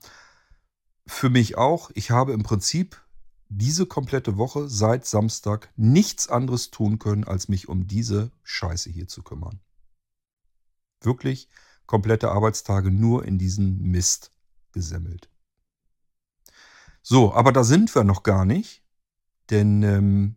Für mich auch. Ich habe im Prinzip diese komplette Woche seit Samstag nichts anderes tun können, als mich um diese Scheiße hier zu kümmern. Wirklich komplette Arbeitstage nur in diesen Mist gesemmelt. So, aber da sind wir noch gar nicht, denn ähm,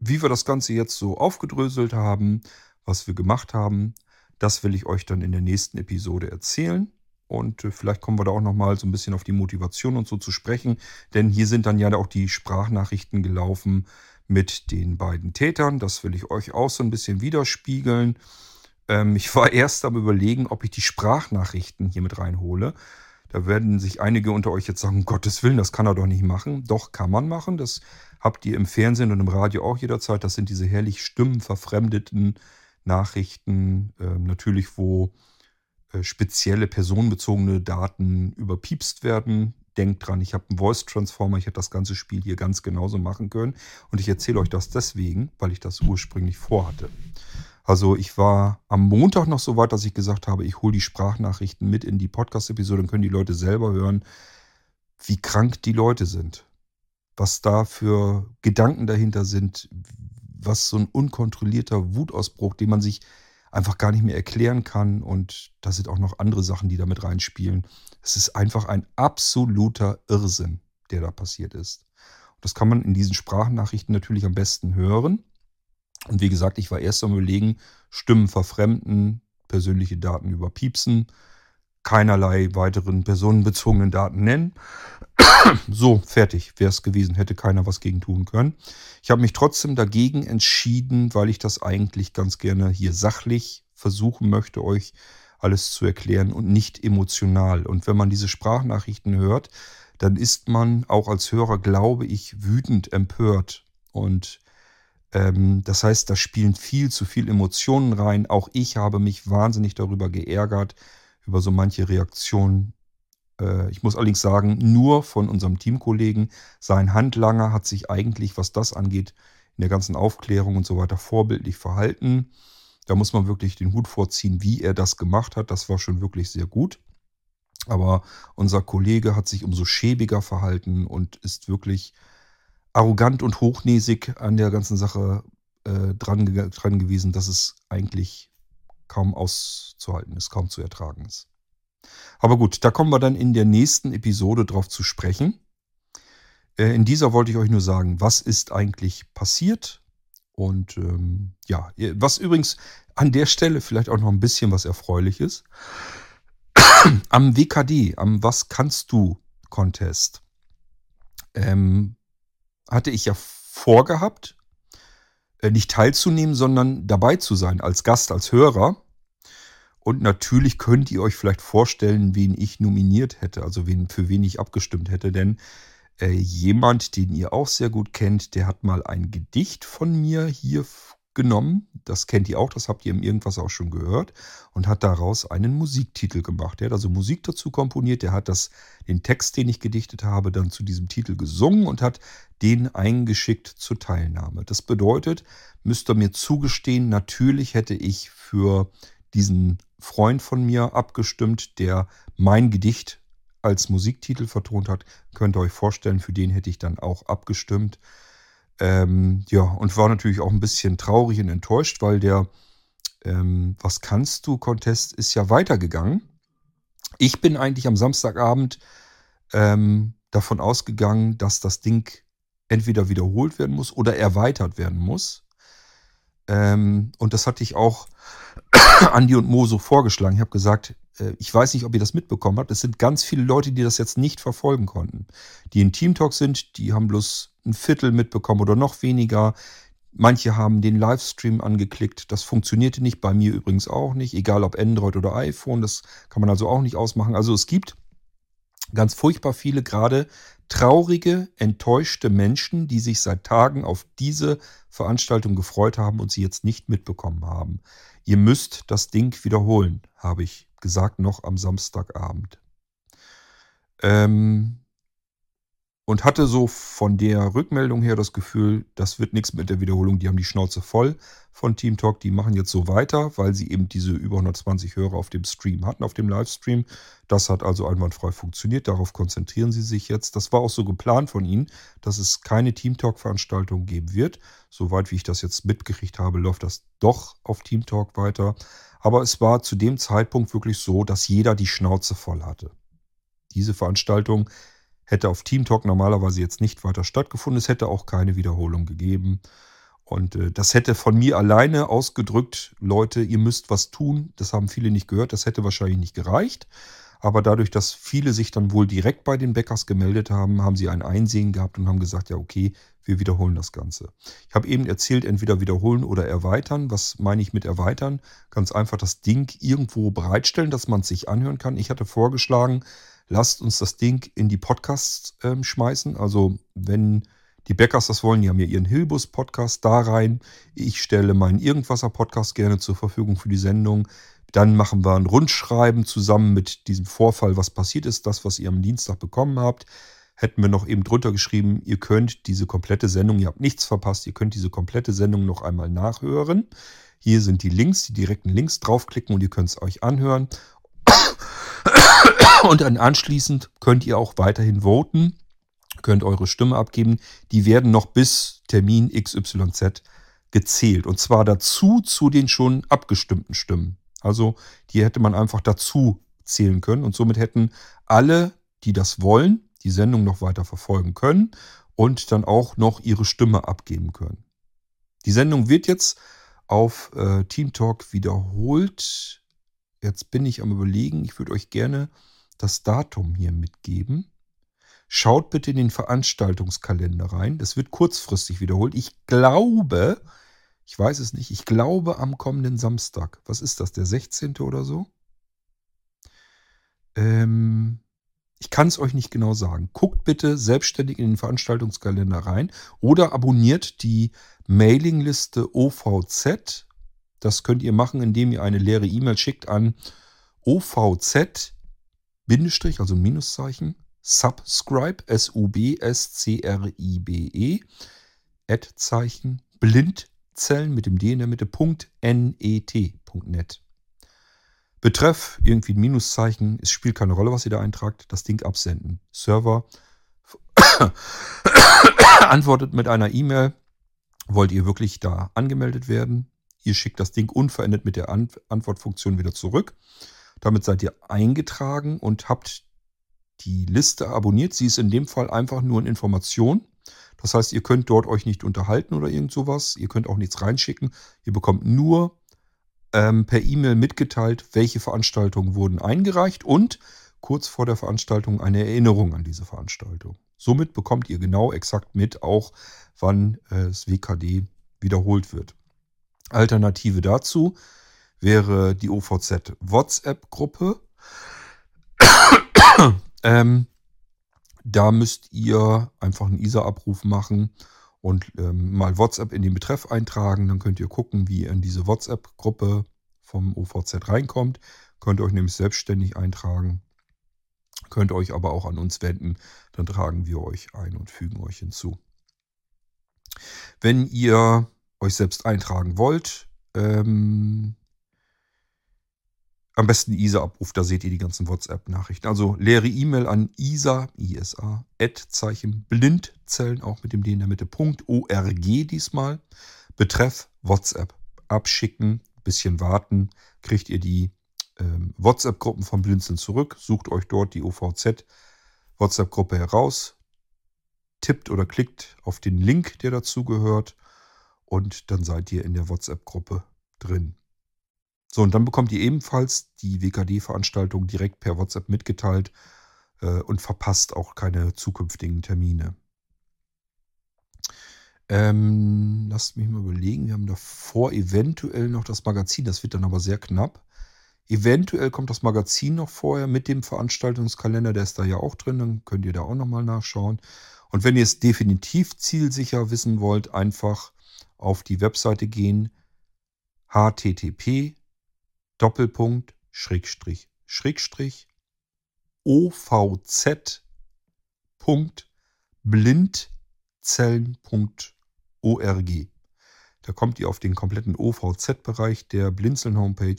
wie wir das Ganze jetzt so aufgedröselt haben, was wir gemacht haben, das will ich euch dann in der nächsten Episode erzählen. Und äh, vielleicht kommen wir da auch nochmal so ein bisschen auf die Motivation und so zu sprechen. Denn hier sind dann ja auch die Sprachnachrichten gelaufen mit den beiden Tätern. Das will ich euch auch so ein bisschen widerspiegeln. Ähm, ich war erst am überlegen, ob ich die Sprachnachrichten hier mit reinhole. Da werden sich einige unter euch jetzt sagen, um Gottes Willen, das kann er doch nicht machen. Doch, kann man machen. Das habt ihr im Fernsehen und im Radio auch jederzeit. Das sind diese herrlich stimmenverfremdeten Nachrichten, äh, natürlich, wo spezielle personenbezogene Daten überpiepst werden. denkt dran, ich habe einen Voice Transformer, ich hätte das ganze Spiel hier ganz genauso machen können. Und ich erzähle euch das deswegen, weil ich das ursprünglich vorhatte. Also ich war am Montag noch so weit, dass ich gesagt habe, ich hole die Sprachnachrichten mit in die Podcast-Episode, dann können die Leute selber hören, wie krank die Leute sind. Was da für Gedanken dahinter sind, was so ein unkontrollierter Wutausbruch, den man sich einfach gar nicht mehr erklären kann. Und da sind auch noch andere Sachen, die damit reinspielen. Es ist einfach ein absoluter Irrsinn, der da passiert ist. Das kann man in diesen Sprachnachrichten natürlich am besten hören. Und wie gesagt, ich war erst am Überlegen, Stimmen verfremden, persönliche Daten überpiepsen, keinerlei weiteren personenbezogenen Daten nennen. so, fertig wäre es gewesen, hätte keiner was gegen tun können. Ich habe mich trotzdem dagegen entschieden, weil ich das eigentlich ganz gerne hier sachlich versuchen möchte, euch alles zu erklären und nicht emotional. Und wenn man diese Sprachnachrichten hört, dann ist man auch als Hörer, glaube ich, wütend empört. Und ähm, das heißt, da spielen viel zu viel Emotionen rein. Auch ich habe mich wahnsinnig darüber geärgert, über so manche Reaktionen. Äh, ich muss allerdings sagen, nur von unserem Teamkollegen. Sein Handlanger hat sich eigentlich, was das angeht, in der ganzen Aufklärung und so weiter vorbildlich verhalten. Da muss man wirklich den Hut vorziehen, wie er das gemacht hat. Das war schon wirklich sehr gut. Aber unser Kollege hat sich umso schäbiger verhalten und ist wirklich arrogant und hochnäsig an der ganzen Sache äh, dran, dran gewesen, dass es eigentlich kaum auszuhalten ist, kaum zu ertragen ist. Aber gut, da kommen wir dann in der nächsten Episode drauf zu sprechen. Äh, in dieser wollte ich euch nur sagen, was ist eigentlich passiert. Und ähm, ja, was übrigens an der Stelle vielleicht auch noch ein bisschen was Erfreuliches. am WKD, am Was kannst du Contest, ähm, hatte ich ja vorgehabt, nicht teilzunehmen, sondern dabei zu sein, als Gast, als Hörer. Und natürlich könnt ihr euch vielleicht vorstellen, wen ich nominiert hätte, also wen, für wen ich abgestimmt hätte. Denn äh, jemand, den ihr auch sehr gut kennt, der hat mal ein Gedicht von mir hier genommen. Das kennt ihr auch, das habt ihr im Irgendwas auch schon gehört. Und hat daraus einen Musiktitel gemacht. Der hat also Musik dazu komponiert. Der hat das, den Text, den ich gedichtet habe, dann zu diesem Titel gesungen und hat den eingeschickt zur Teilnahme. Das bedeutet, müsst ihr mir zugestehen, natürlich hätte ich für diesen Freund von mir abgestimmt, der mein Gedicht als Musiktitel vertont hat. Könnt ihr euch vorstellen, für den hätte ich dann auch abgestimmt. Ähm, ja, und war natürlich auch ein bisschen traurig und enttäuscht, weil der ähm, Was kannst du Contest ist ja weitergegangen. Ich bin eigentlich am Samstagabend ähm, davon ausgegangen, dass das Ding entweder wiederholt werden muss oder erweitert werden muss. Ähm, und das hatte ich auch Andi und Mo so vorgeschlagen. Ich habe gesagt, äh, ich weiß nicht, ob ihr das mitbekommen habt. Es sind ganz viele Leute, die das jetzt nicht verfolgen konnten. Die in Team Talk sind, die haben bloß ein Viertel mitbekommen oder noch weniger. Manche haben den Livestream angeklickt. Das funktionierte nicht, bei mir übrigens auch nicht, egal ob Android oder iPhone. Das kann man also auch nicht ausmachen. Also es gibt ganz furchtbar viele gerade traurige, enttäuschte Menschen, die sich seit Tagen auf diese Veranstaltung gefreut haben und sie jetzt nicht mitbekommen haben. Ihr müsst das Ding wiederholen, habe ich gesagt, noch am Samstagabend. Ähm, und hatte so von der Rückmeldung her das Gefühl, das wird nichts mit der Wiederholung. Die haben die Schnauze voll von Team Talk. Die machen jetzt so weiter, weil sie eben diese über 120 Hörer auf dem Stream hatten, auf dem Livestream. Das hat also einwandfrei funktioniert. Darauf konzentrieren sie sich jetzt. Das war auch so geplant von ihnen, dass es keine Team Talk-Veranstaltung geben wird. Soweit wie ich das jetzt mitgekriegt habe, läuft das doch auf Team Talk weiter. Aber es war zu dem Zeitpunkt wirklich so, dass jeder die Schnauze voll hatte. Diese Veranstaltung hätte auf Team Talk normalerweise jetzt nicht weiter stattgefunden. Es hätte auch keine Wiederholung gegeben. Und äh, das hätte von mir alleine ausgedrückt, Leute, ihr müsst was tun. Das haben viele nicht gehört. Das hätte wahrscheinlich nicht gereicht. Aber dadurch, dass viele sich dann wohl direkt bei den Bäckers gemeldet haben, haben sie ein Einsehen gehabt und haben gesagt, ja, okay, wir wiederholen das Ganze. Ich habe eben erzählt, entweder wiederholen oder erweitern. Was meine ich mit erweitern? Ganz einfach das Ding irgendwo bereitstellen, dass man es sich anhören kann. Ich hatte vorgeschlagen, lasst uns das Ding in die Podcasts ähm, schmeißen. Also wenn die Bäckers das wollen, die haben ja ihren Hilbus-Podcast da rein. Ich stelle meinen Irgendwasser-Podcast gerne zur Verfügung für die Sendung. Dann machen wir ein Rundschreiben zusammen mit diesem Vorfall, was passiert ist, das, was ihr am Dienstag bekommen habt. Hätten wir noch eben drunter geschrieben, ihr könnt diese komplette Sendung, ihr habt nichts verpasst, ihr könnt diese komplette Sendung noch einmal nachhören. Hier sind die Links, die direkten Links draufklicken und ihr könnt es euch anhören. Und dann anschließend könnt ihr auch weiterhin voten, könnt eure Stimme abgeben. Die werden noch bis Termin XYZ gezählt. Und zwar dazu zu den schon abgestimmten Stimmen. Also die hätte man einfach dazu zählen können. Und somit hätten alle, die das wollen, die Sendung noch weiter verfolgen können und dann auch noch ihre Stimme abgeben können. Die Sendung wird jetzt auf äh, Team Talk wiederholt. Jetzt bin ich am Überlegen, ich würde euch gerne das Datum hier mitgeben. Schaut bitte in den Veranstaltungskalender rein. Das wird kurzfristig wiederholt. Ich glaube, ich weiß es nicht, ich glaube am kommenden Samstag. Was ist das, der 16. oder so? Ähm, ich kann es euch nicht genau sagen. Guckt bitte selbstständig in den Veranstaltungskalender rein oder abonniert die Mailingliste OVZ. Das könnt ihr machen, indem ihr eine leere E-Mail schickt an OVZ, also ein Minuszeichen, subscribe, S-U-B-S-C-R-I-B-E, Ad-Zeichen, Blindzellen mit dem D in der Mitte, .net. Betreff, irgendwie ein Minuszeichen, es spielt keine Rolle, was ihr da eintragt, das Ding absenden. Server antwortet mit einer E-Mail, wollt ihr wirklich da angemeldet werden? Ihr schickt das Ding unverändert mit der Antwortfunktion wieder zurück. Damit seid ihr eingetragen und habt die Liste abonniert. Sie ist in dem Fall einfach nur eine Information. Das heißt, ihr könnt dort euch nicht unterhalten oder irgend sowas. Ihr könnt auch nichts reinschicken. Ihr bekommt nur ähm, per E-Mail mitgeteilt, welche Veranstaltungen wurden eingereicht und kurz vor der Veranstaltung eine Erinnerung an diese Veranstaltung. Somit bekommt ihr genau exakt mit, auch wann äh, das WKD wiederholt wird. Alternative dazu wäre die OVZ WhatsApp-Gruppe. ähm, da müsst ihr einfach einen ISA-Abruf machen und ähm, mal WhatsApp in den Betreff eintragen. Dann könnt ihr gucken, wie ihr in diese WhatsApp-Gruppe vom OVZ reinkommt. Könnt euch nämlich selbstständig eintragen. Könnt euch aber auch an uns wenden. Dann tragen wir euch ein und fügen euch hinzu. Wenn ihr euch selbst eintragen wollt, ähm, am besten ISA-Abruf, da seht ihr die ganzen WhatsApp-Nachrichten. Also leere E-Mail an ISA, ISA, Ad-Zeichen, Blindzellen, auch mit dem D in der Mitte, Punkt, ORG diesmal. Betreff WhatsApp. Abschicken, bisschen warten, kriegt ihr die ähm, WhatsApp-Gruppen von Blinzeln zurück, sucht euch dort die OVZ WhatsApp-Gruppe heraus, tippt oder klickt auf den Link, der dazu gehört und dann seid ihr in der WhatsApp-Gruppe drin. So, und dann bekommt ihr ebenfalls die WKD-Veranstaltung direkt per WhatsApp mitgeteilt äh, und verpasst auch keine zukünftigen Termine. Ähm, lasst mich mal überlegen, wir haben davor eventuell noch das Magazin, das wird dann aber sehr knapp. Eventuell kommt das Magazin noch vorher mit dem Veranstaltungskalender, der ist da ja auch drin, dann könnt ihr da auch nochmal nachschauen. Und wenn ihr es definitiv zielsicher wissen wollt, einfach auf die Webseite gehen, http Doppelpunkt, Schrägstrich, Schrägstrich, ovz.blindzellen.org. Da kommt ihr auf den kompletten OVZ-Bereich der Blinzeln-Homepage.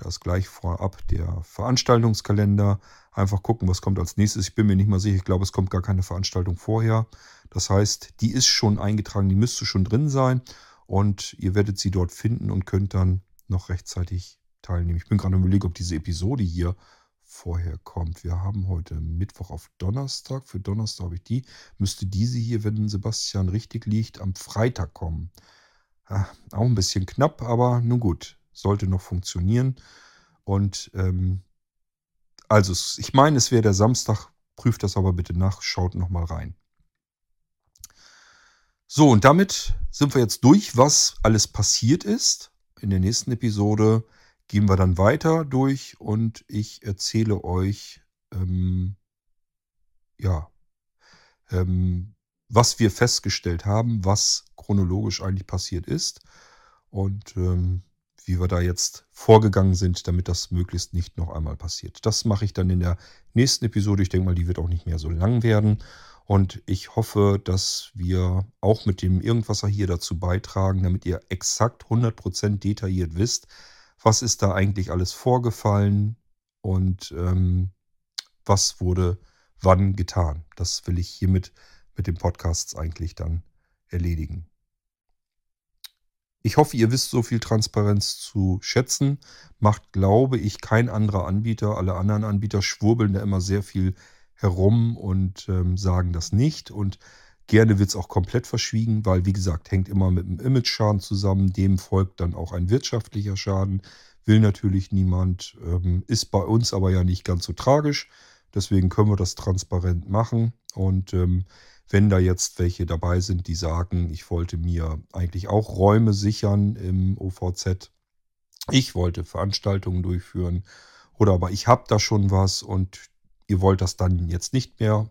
Da ist gleich vorab der Veranstaltungskalender. Einfach gucken, was kommt als nächstes. Ich bin mir nicht mal sicher. Ich glaube, es kommt gar keine Veranstaltung vorher. Das heißt, die ist schon eingetragen, die müsste schon drin sein. Und ihr werdet sie dort finden und könnt dann noch rechtzeitig teilnehmen. Ich bin gerade überlegen, ob diese Episode hier vorher kommt. Wir haben heute Mittwoch auf Donnerstag. Für Donnerstag habe ich die. Müsste diese hier, wenn Sebastian richtig liegt, am Freitag kommen. Ja, auch ein bisschen knapp, aber nun gut. Sollte noch funktionieren. Und ähm, also, ich meine, es wäre der Samstag. Prüft das aber bitte nach. Schaut nochmal rein. So, und damit sind wir jetzt durch, was alles passiert ist. In der nächsten Episode gehen wir dann weiter durch und ich erzähle euch, ähm, ja, ähm, was wir festgestellt haben, was chronologisch eigentlich passiert ist. Und ähm, wie wir da jetzt vorgegangen sind, damit das möglichst nicht noch einmal passiert. Das mache ich dann in der nächsten Episode. Ich denke mal, die wird auch nicht mehr so lang werden. Und ich hoffe, dass wir auch mit dem Irgendwasser hier dazu beitragen, damit ihr exakt 100% detailliert wisst, was ist da eigentlich alles vorgefallen und ähm, was wurde wann getan. Das will ich hiermit mit dem Podcast eigentlich dann erledigen. Ich hoffe, ihr wisst so viel Transparenz zu schätzen. Macht, glaube ich, kein anderer Anbieter. Alle anderen Anbieter schwurbeln da immer sehr viel herum und ähm, sagen das nicht. Und gerne wird es auch komplett verschwiegen, weil, wie gesagt, hängt immer mit einem Image-Schaden zusammen. Dem folgt dann auch ein wirtschaftlicher Schaden. Will natürlich niemand. Ähm, ist bei uns aber ja nicht ganz so tragisch. Deswegen können wir das transparent machen. Und ähm, wenn da jetzt welche dabei sind, die sagen, ich wollte mir eigentlich auch Räume sichern im OVZ, ich wollte Veranstaltungen durchführen oder aber ich habe da schon was und ihr wollt das dann jetzt nicht mehr,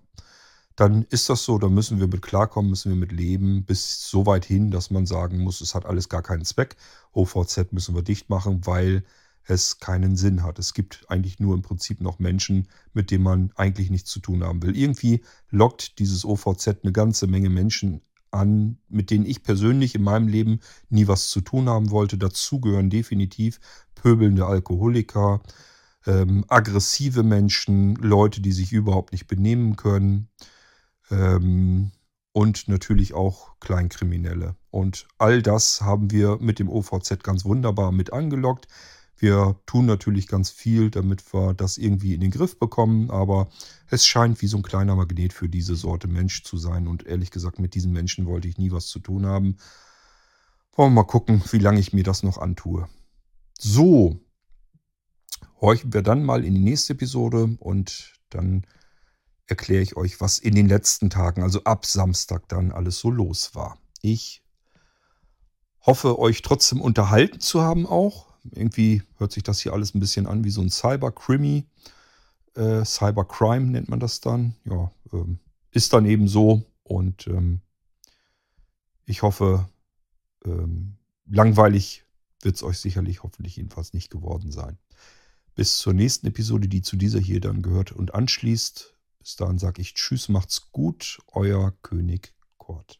dann ist das so, da müssen wir mit klarkommen, müssen wir mit leben, bis so weit hin, dass man sagen muss, es hat alles gar keinen Zweck. OVZ müssen wir dicht machen, weil es keinen Sinn hat. Es gibt eigentlich nur im Prinzip noch Menschen, mit denen man eigentlich nichts zu tun haben will. Irgendwie lockt dieses OVZ eine ganze Menge Menschen an, mit denen ich persönlich in meinem Leben nie was zu tun haben wollte. Dazu gehören definitiv pöbelnde Alkoholiker, ähm, aggressive Menschen, Leute, die sich überhaupt nicht benehmen können ähm, und natürlich auch Kleinkriminelle. Und all das haben wir mit dem OVZ ganz wunderbar mit angelockt. Wir tun natürlich ganz viel, damit wir das irgendwie in den Griff bekommen, aber es scheint wie so ein kleiner Magnet für diese Sorte Mensch zu sein. Und ehrlich gesagt, mit diesen Menschen wollte ich nie was zu tun haben. Wollen wir mal gucken, wie lange ich mir das noch antue. So, horchen wir dann mal in die nächste Episode und dann erkläre ich euch, was in den letzten Tagen, also ab Samstag dann alles so los war. Ich hoffe, euch trotzdem unterhalten zu haben auch. Irgendwie hört sich das hier alles ein bisschen an wie so ein Cyber-Crimi. Äh, Cybercrime nennt man das dann. Ja, ähm, ist dann eben so. Und ähm, ich hoffe, ähm, langweilig wird es euch sicherlich hoffentlich jedenfalls nicht geworden sein. Bis zur nächsten Episode, die zu dieser hier dann gehört und anschließt. Bis dahin sage ich Tschüss, macht's gut, euer König Kort.